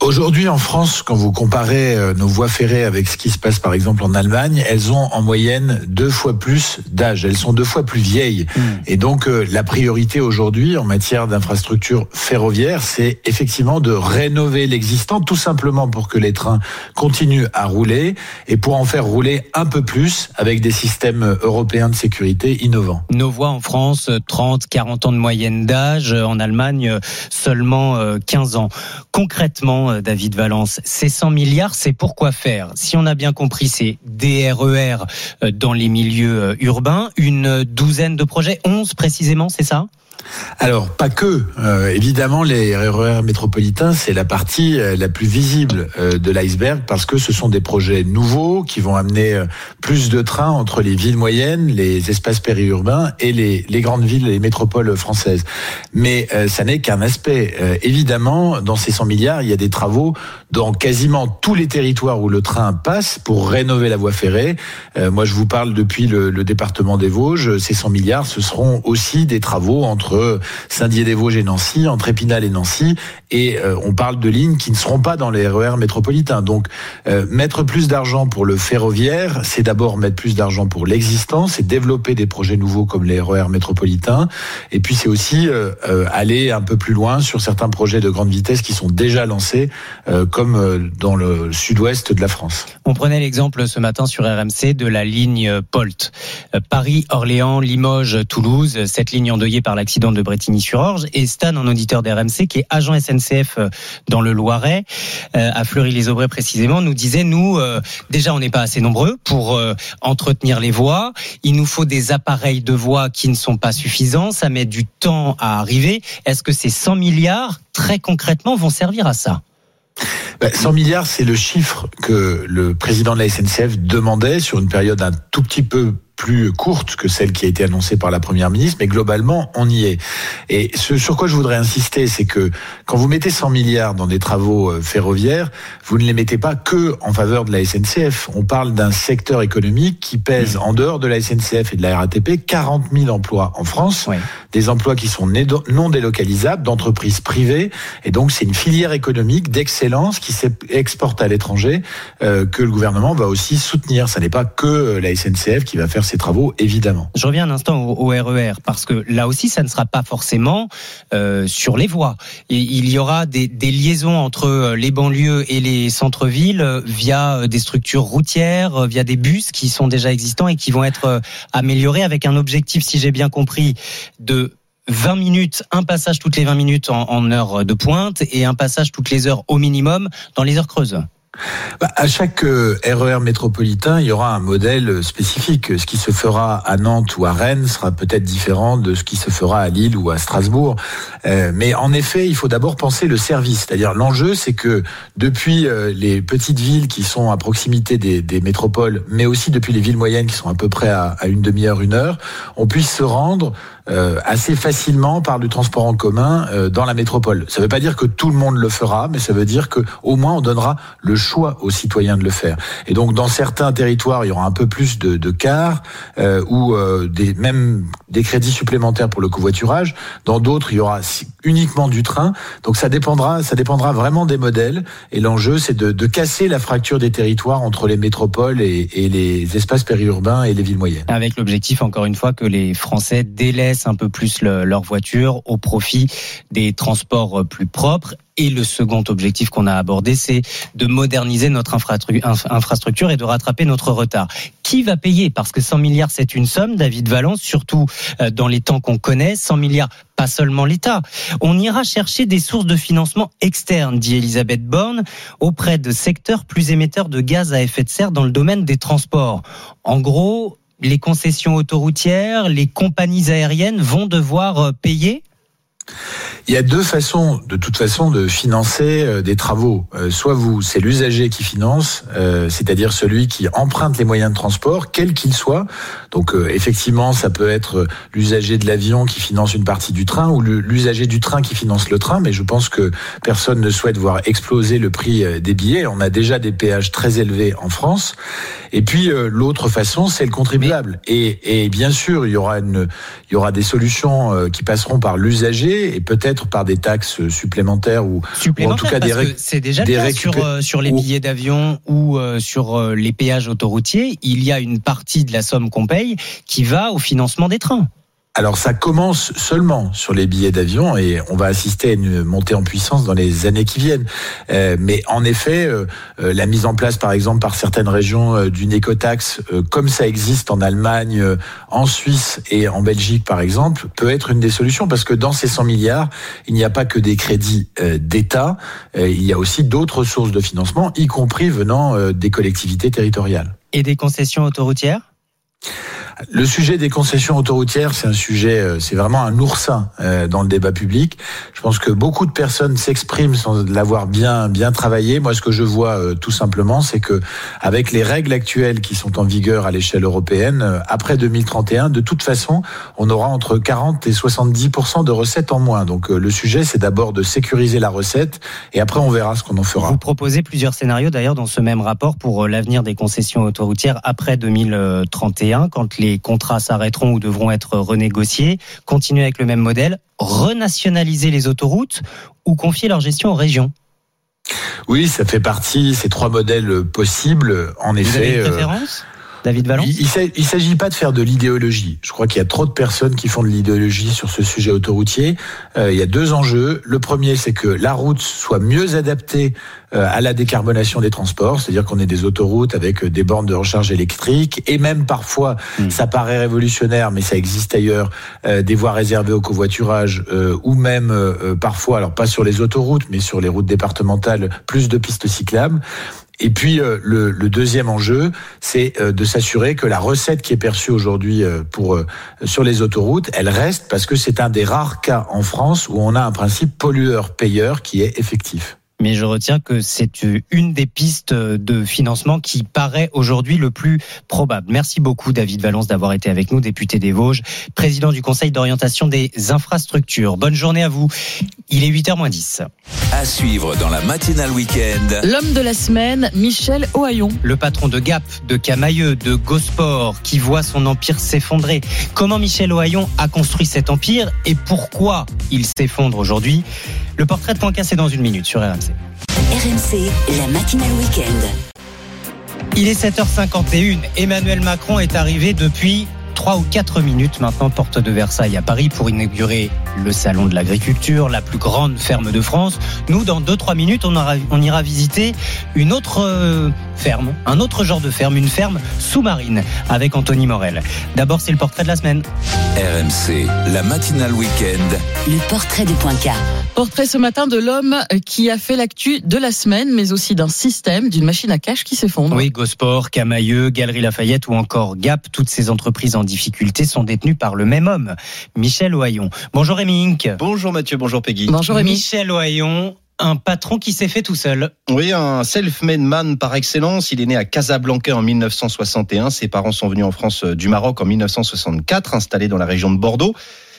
Aujourd'hui, en France, quand vous comparez euh, nos voies ferrées avec ce qui se passe par exemple en Allemagne, elles ont en moyenne deux fois plus d'âge. Elles sont deux fois plus vieilles. Hmm. Et donc, euh, la priorité aujourd'hui en matière d'infrastructure ferroviaire, c'est effectivement de rénover l'existant, tout simplement pour que les trains continuent à rouler et pour en faire rouler un peu plus avec des systèmes européens de sécurité innovants. Nos voies en France, 30, 40 ans de moyenne d'âge. En Allemagne, seulement euh, 15 ans. Concrètement, euh, David Valence, ces 100 milliards, c'est pourquoi faire? Si on a bien compris, c'est des RER euh, dans les milieux euh, urbains, une douzaine de projets, 11 précisément, c'est ça? Alors, pas que. Euh, évidemment, les RER métropolitains, c'est la partie euh, la plus visible euh, de l'iceberg parce que ce sont des projets nouveaux qui vont amener plus de trains entre les villes moyennes, les espaces périurbains et les, les grandes villes, les métropoles françaises. Mais ça n'est qu'un aspect. Évidemment, dans ces 100 milliards, il y a des travaux dans quasiment tous les territoires où le train passe pour rénover la voie ferrée. Euh, moi, je vous parle depuis le, le département des Vosges. Ces 100 milliards, ce seront aussi des travaux entre Saint-Dié-des-Vosges et Nancy, entre Épinal et Nancy. Et euh, on parle de lignes qui ne seront pas dans les RER métropolitains. Donc, euh, mettre plus d'argent pour le ferroviaire, c'est d'abord mettre plus d'argent pour l'existant, c'est développer des projets nouveaux comme les RER métropolitains. Et puis, c'est aussi euh, euh, aller un peu plus loin sur certains projets de grande vitesse qui sont déjà lancés, euh, comme euh, dans le sud-ouest de la France. On prenait l'exemple ce matin sur RMC de la ligne POLT. Euh, Paris, Orléans, Limoges, Toulouse, cette ligne endeuillée par l'accident de Bretigny-sur-Orge. Et Stan, un auditeur d'RMC qui est agent SNCF euh, dans le Loiret, à Fleury-les-Aubrais précisément, nous disait, nous, déjà, on n'est pas assez nombreux pour entretenir les voies. Il nous faut des appareils de voies qui ne sont pas suffisants. Ça met du temps à arriver. Est-ce que ces 100 milliards, très concrètement, vont servir à ça? 100 milliards, c'est le chiffre que le président de la SNCF demandait sur une période un tout petit peu plus courte que celle qui a été annoncée par la première ministre, mais globalement, on y est. Et ce sur quoi je voudrais insister, c'est que quand vous mettez 100 milliards dans des travaux euh, ferroviaires, vous ne les mettez pas que en faveur de la SNCF. On parle d'un secteur économique qui pèse en dehors de la SNCF et de la RATP 40 000 emplois en France, des emplois qui sont non délocalisables, d'entreprises privées, et donc c'est une filière économique d'excellence qui s'exporte à l'étranger euh, que le gouvernement va aussi soutenir. Ça n'est pas que la SNCF qui va faire travaux, évidemment. Je reviens un instant au, RER parce que là aussi, ça ne sera pas forcément euh, sur les voies. Il y aura des, liaisons entre les banlieues et les centres-villes euh, via des structures routières, euh, via des bus qui sont déjà existants et qui vont être améliorés avec un objectif, si j'ai bien compris, de 20 minutes, un passage toutes les 20 minutes en, en heure de pointe et un passage toutes les heures au minimum dans les heures creuses. Bah, à chaque euh, RER métropolitain, il y aura un modèle spécifique. Ce qui se fera à Nantes ou à Rennes sera peut-être différent de ce qui se fera à Lille ou à Strasbourg. Euh, mais en effet, il faut d'abord penser le service. C'est-à-dire l'enjeu, c'est que depuis euh, les petites villes qui sont à proximité des, des, métropoles, mais aussi depuis les villes moyennes qui sont à peu près à, à une demi-heure, une heure, on puisse se rendre euh, assez facilement par du transport en commun euh, dans la métropole. Ça ne veut pas dire que tout le monde le fera, mais ça veut dire que au moins on donnera le choix aux citoyens de le faire. Et donc dans certains territoires, il y aura un peu plus de, de cars euh, ou des, même des crédits supplémentaires pour le covoiturage. Dans d'autres, il y aura uniquement du train. Donc ça dépendra, ça dépendra vraiment des modèles. Et l'enjeu, c'est de, de, casser la fracture des territoires entre les métropoles et, les espaces périurbains et les villes moyennes. Avec l'objectif, encore une fois, que les Français délaissent un peu plus le, leur voiture au profit des transports plus propres. Et le second objectif qu'on a abordé, c'est de moderniser notre infrastructure et de rattraper notre retard. Qui va payer? Parce que 100 milliards, c'est une somme, David Valence, surtout euh, dans les temps qu'on connaît. 100 milliards, pas seulement l'État. On ira chercher des sources de financement externes, dit Elisabeth Borne, auprès de secteurs plus émetteurs de gaz à effet de serre dans le domaine des transports. En gros, les concessions autoroutières, les compagnies aériennes vont devoir euh, payer il y a deux façons, de toute façon, de financer euh, des travaux. Euh, soit vous, c'est l'usager qui finance, euh, c'est-à-dire celui qui emprunte les moyens de transport, quels qu'ils soient. Donc, effectivement, ça peut être l'usager de l'avion qui finance une partie du train ou l'usager du train qui finance le train. Mais je pense que personne ne souhaite voir exploser le prix des billets. On a déjà des péages très élevés en France. Et puis, l'autre façon, c'est le contribuable. Et, et, bien sûr, il y aura une, il y aura des solutions qui passeront par l'usager et peut-être par des taxes supplémentaires ou, en tout cas des C'est déjà le cas sur, euh, sur les billets d'avion ou euh, sur euh, les péages autoroutiers. Il y a une partie de la somme qu'on paye qui va au financement des trains. Alors ça commence seulement sur les billets d'avion et on va assister à une montée en puissance dans les années qui viennent. Euh, mais en effet, euh, euh, la mise en place par exemple par certaines régions d'une écotaxe, comme ça existe en Allemagne, en Suisse et en Belgique par exemple, peut être une des solutions parce que dans ces 100 milliards, il n'y a pas que des crédits d'État, il y a aussi d'autres sources de financement, y compris venant des collectivités territoriales. Et des concessions autoroutières? Le sujet des concessions autoroutières, c'est un sujet, euh, c'est vraiment un oursin euh, dans le débat public. Je pense que beaucoup de personnes s'expriment sans l'avoir bien bien travaillé. Moi, ce que je vois euh, tout simplement, c'est que avec les règles actuelles qui sont en vigueur à l'échelle européenne, après 2031, de toute façon, on aura entre 40 et 70% de recettes en moins. Donc le sujet, c'est d'abord de sécuriser la recette et après on verra ce qu'on en fera. Vous proposez plusieurs scénarios d'ailleurs dans ce même rapport pour l'avenir des concessions autoroutières après 2031, quand les les contrats s'arrêteront ou devront être renégociés, continuer avec le même modèle, renationaliser les autoroutes ou confier leur gestion aux régions Oui, ça fait partie, ces trois modèles possibles. En Vous effet. Avez une euh, préférence? David Il ne s'agit pas de faire de l'idéologie. Je crois qu'il y a trop de personnes qui font de l'idéologie sur ce sujet autoroutier. Euh, il y a deux enjeux. Le premier, c'est que la route soit mieux adaptée euh, à la décarbonation des transports, c'est-à-dire qu'on ait des autoroutes avec euh, des bornes de recharge électrique et même parfois, hmm. ça paraît révolutionnaire, mais ça existe ailleurs, des voies réservées au covoiturage ou même parfois, alors pas sur les autoroutes, mais sur les routes départementales, plus de pistes cyclables. Et puis euh, le, le, deuxième enjeu, c'est euh, de s'assurer que la recette qui est perçue aujourd'hui euh, pour sur les autoroutes, elle reste parce que c'est un des rares cas en France où on a un principe pollueur-payeur qui est effectif mais je retiens que c'est une des pistes de financement qui paraît aujourd'hui le plus probable. Merci beaucoup David Valence d'avoir été avec nous, député des Vosges, président du Conseil d'orientation des infrastructures. Bonne journée à vous. Il est 8h 10. À suivre dans la matinale week-end. L'homme de la semaine, Michel Ohaillon. Le patron de Gap, de Camailleux, de Gosport, qui voit son empire s'effondrer. Comment Michel Ohaillon a construit cet empire et pourquoi il s'effondre aujourd'hui? Le portrait de Poincasse est dans une minute sur RMC. RMC, la matinale week-end. Il est 7h51. Emmanuel Macron est arrivé depuis 3 ou 4 minutes maintenant, porte de Versailles à Paris pour inaugurer le salon de l'agriculture, la plus grande ferme de France. Nous, dans 2-3 minutes, on, on, ira visiter une autre euh, ferme, un autre genre de ferme, une ferme sous-marine avec Anthony Morel. D'abord, c'est le portrait de la semaine. RMC, la matinale week-end. Le portrait de Poincar. Portrait ce matin de l'homme qui a fait l'actu de la semaine, mais aussi d'un système, d'une machine à cash qui s'effondre. Oui, Gosport, Camailleux, Galerie Lafayette ou encore Gap, toutes ces entreprises en difficulté sont détenues par le même homme, Michel Ohaillon. Bonjour Rémi Bonjour Mathieu, bonjour Peggy. Bonjour Rémi. Michel Ohaillon, un patron qui s'est fait tout seul. Oui, un self-made man par excellence. Il est né à Casablanca en 1961. Ses parents sont venus en France euh, du Maroc en 1964, installés dans la région de Bordeaux.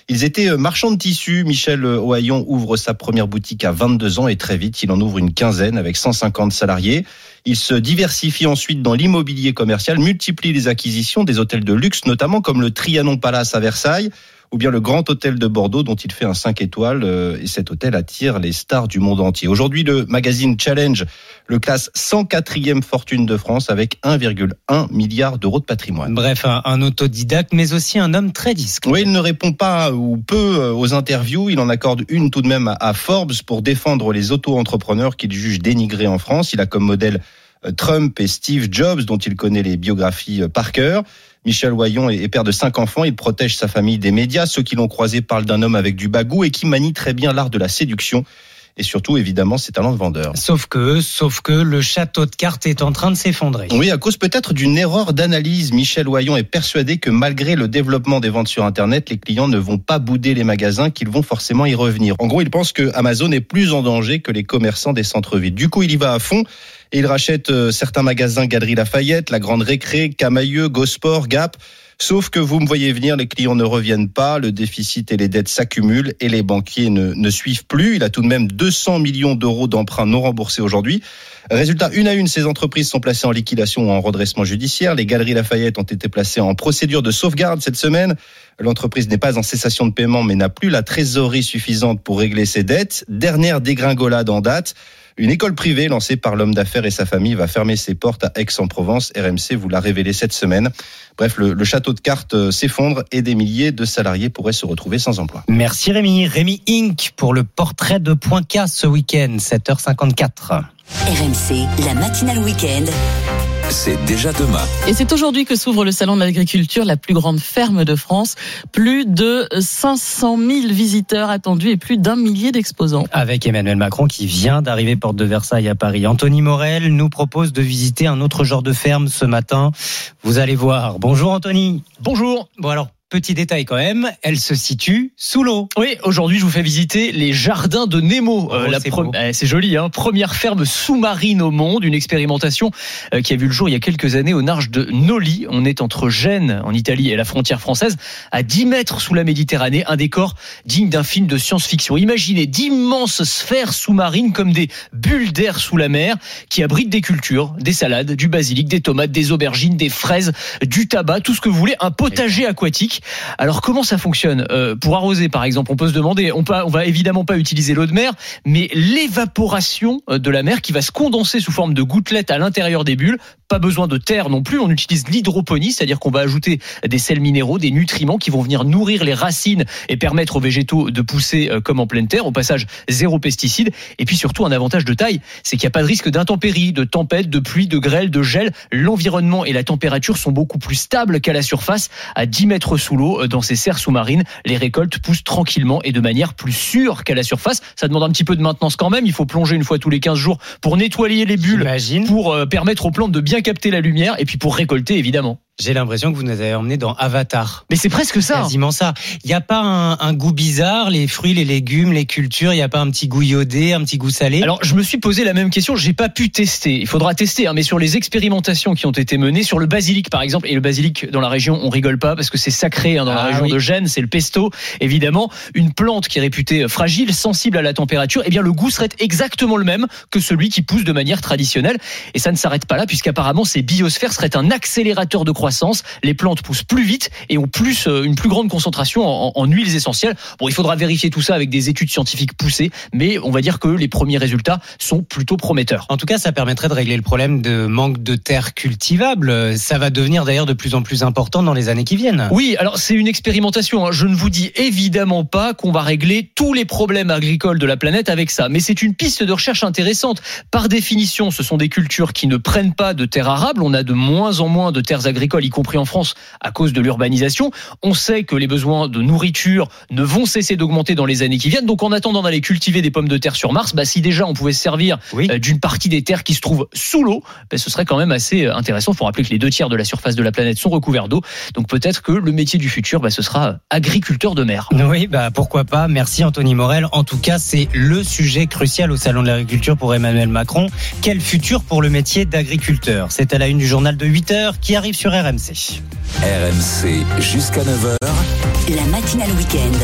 Ils étaient euh, marchands de tissus. Michel euh, Ohaillon ouvre sa première boutique à 22 ans et très vite, il en ouvre une quinzaine avec 150 salariés. Il se diversifie ensuite dans l'immobilier commercial, multiplie les acquisitions des hôtels de luxe, notamment comme le Trianon Palace à Versailles ou bien le Grand Hôtel de Bordeaux dont il fait un 5 étoiles euh, et cet hôtel attire les stars du monde entier. Aujourd'hui, le magazine Challenge le classe 104e fortune de France avec 1,1 milliard d'euros de patrimoine. Bref, un, autodidacte mais aussi un homme très discret. Oui, il ne répond pas ou peu euh, aux interviews, il en accorde une tout de même à Forbes pour défendre les auto-entrepreneurs qu'il juge dénigrés en France. Il a comme modèle Trump et Steve Jobs dont il connaît les biographies par cœur. Michel Wayon est père de cinq enfants. Il protège sa famille des médias. Ceux qui l'ont croisé parlent d'un homme avec du bagou et qui manie très bien l'art de la séduction. Et surtout évidemment ses talents de vendeur. Sauf que, sauf que le château de cartes est en train de s'effondrer. Oui, à cause peut-être d'une erreur d'analyse, Michel Oyon est persuadé que malgré le développement des ventes sur Internet, les clients ne vont pas bouder les magasins, qu'ils vont forcément y revenir. En gros, il pense que Amazon est plus en danger que les commerçants des centres-villes. Du coup, il y va à fond et il rachète euh, certains magasins Galerie Lafayette, La Grande Récré, Camailleux, Gosport, Gap. Sauf que vous me voyez venir, les clients ne reviennent pas, le déficit et les dettes s'accumulent et les banquiers ne, suivent plus. Il a tout de même 200 millions d'euros d'emprunts non remboursés aujourd'hui. Résultat, une à une, ces entreprises sont placées en liquidation ou en redressement judiciaire. Les galeries Lafayette ont été placées en procédure de sauvegarde cette semaine. L'entreprise n'est pas en cessation de paiement, mais n'a plus la trésorerie suffisante pour régler ses dettes. Dernière dégringolade en date. Une école privée lancée par l'homme d'affaires et sa famille va fermer ses portes à Aix-en-Provence. RMC vous l'a révélé cette semaine. Bref, le, le château de cartes euh, s'effondre et des milliers de salariés pourraient se retrouver sans emploi. Merci Rémi. Rémi Inc. pour le portrait de Point K ce week-end, 7h54. RMC, la matinale week-end. C'est déjà demain. Et c'est aujourd'hui que s'ouvre le salon de l'agriculture, la plus grande ferme de France. Plus de 500 000 visiteurs attendus et plus d'un millier d'exposants. Avec Emmanuel Macron qui vient d'arriver porte de Versailles à Paris. Anthony Morel nous propose de visiter un autre genre de ferme ce matin. Vous allez voir. Bonjour Anthony. Bonjour. Bon alors, Petit détail quand même, elle se situe sous l'eau. Oui, aujourd'hui je vous fais visiter les jardins de Nemo. Oh, c'est pre- beau. eh, c'est joli, hein. Première ferme sous-marine au monde, une expérimentation euh, qui a vu le jour il y a quelques années au large de Noli. On est entre Gênes en Italie et la frontière française, à 10 mètres sous la Méditerranée, un décor digne d'un film de science-fiction. Imaginez d'immenses sphères sous-marines comme des bulles d'air sous la mer qui abritent des cultures, des salades, du basilic, des tomates, des aubergines, des fraises, du tabac, tout ce que vous voulez, un potager aquatique. Alors comment ça fonctionne? Euh, Pour arroser par exemple, on peut se demander, on, va évidemment pas utiliser l'eau de mer, mais l'évaporation euh, de la mer qui va se condenser sous forme de gouttelettes à l'intérieur des bulles, pas besoin de terre non plus, on utilise l'hydroponie, c'est-à-dire qu'on va ajouter des sels minéraux, des nutriments qui vont venir nourrir les racines et permettre aux végétaux de pousser euh, comme en pleine terre, au passage zéro pesticide, et puis surtout un avantage de taille, c'est qu'il n'y a pas de risque d'intempéries, de tempêtes, de pluie, de grêle, de gel, l'environnement et la température sont beaucoup plus stables qu'à la surface, à 10 mètres sous l'eau, euh, dans ces serres sous-marines, les récoltes poussent tranquillement et de manière plus sûre qu'à la surface. Ça demande un petit peu de maintenance quand même, il faut plonger une fois tous les 15 jours pour nettoyer les bulles, pour euh, permettre aux plantes de bien capter la lumière et puis pour récolter évidemment. J'ai l'impression que vous nous avez emmené dans Avatar. Mais c'est presque ça. Quasiment ça. Il n'y a pas un, un goût bizarre, les fruits, les légumes, les cultures, il n'y a pas un petit goût iodé, un petit goût salé? Alors, je me suis posé la même question, j'ai pas pu tester. Il faudra tester, hein, mais sur les expérimentations qui ont été menées, sur le basilic par exemple, et le basilic dans la région, on rigole pas parce que c'est sacré hein, dans la Ah région oui. de Gênes, c'est le pesto, évidemment. Une plante qui est réputée fragile, sensible à la température, eh bien le goût serait exactement le même que celui qui pousse de manière traditionnelle. Et ça ne s'arrête pas là, puisqu'apparemment ces biosphères seraient un accélérateur de croissance. Les plantes poussent plus vite et ont plus euh, une plus grande concentration en, en huiles essentielles. Bon, il faudra vérifier tout ça avec des études scientifiques poussées, mais on va dire que les premiers résultats sont plutôt prometteurs. En tout cas, ça permettrait de régler le problème de manque de terre cultivable. Ça va devenir d'ailleurs de plus en plus important dans les années qui viennent. Oui, alors c'est une expérimentation. hein. Je ne vous dis évidemment pas qu'on va régler tous les problèmes agricoles de la planète avec ça, mais c'est une piste de recherche intéressante. Par définition, ce sont des cultures qui ne prennent pas de terres arables. On a de moins en moins de terres agricoles, y compris en France, à cause de l'urbanisation. On sait que les besoins de nourriture ne vont cesser d'augmenter dans les années qui viennent. Donc en attendant d'aller cultiver des pommes de terre sur Mars, bah, si déjà on pouvait se servir euh, d'une partie des terres qui se trouvent sous l'eau, bah, ce serait quand même assez euh, intéressant. Il faut rappeler que les deux tiers de la surface de la planète sont recouverts d'eau. Donc peut-être que le métier du futur, bah, ce sera agriculteur de mer. Oui, bah pourquoi pas. Merci Anthony Morel. En tout cas, c'est le sujet crucial au salon de l'agriculture pour Emmanuel Macron. Quel futur pour le métier d'agriculteur? C'est à la une du journal de 8 heures qui arrive sur RMC. RMC jusqu'à 9h. La matinale week-end.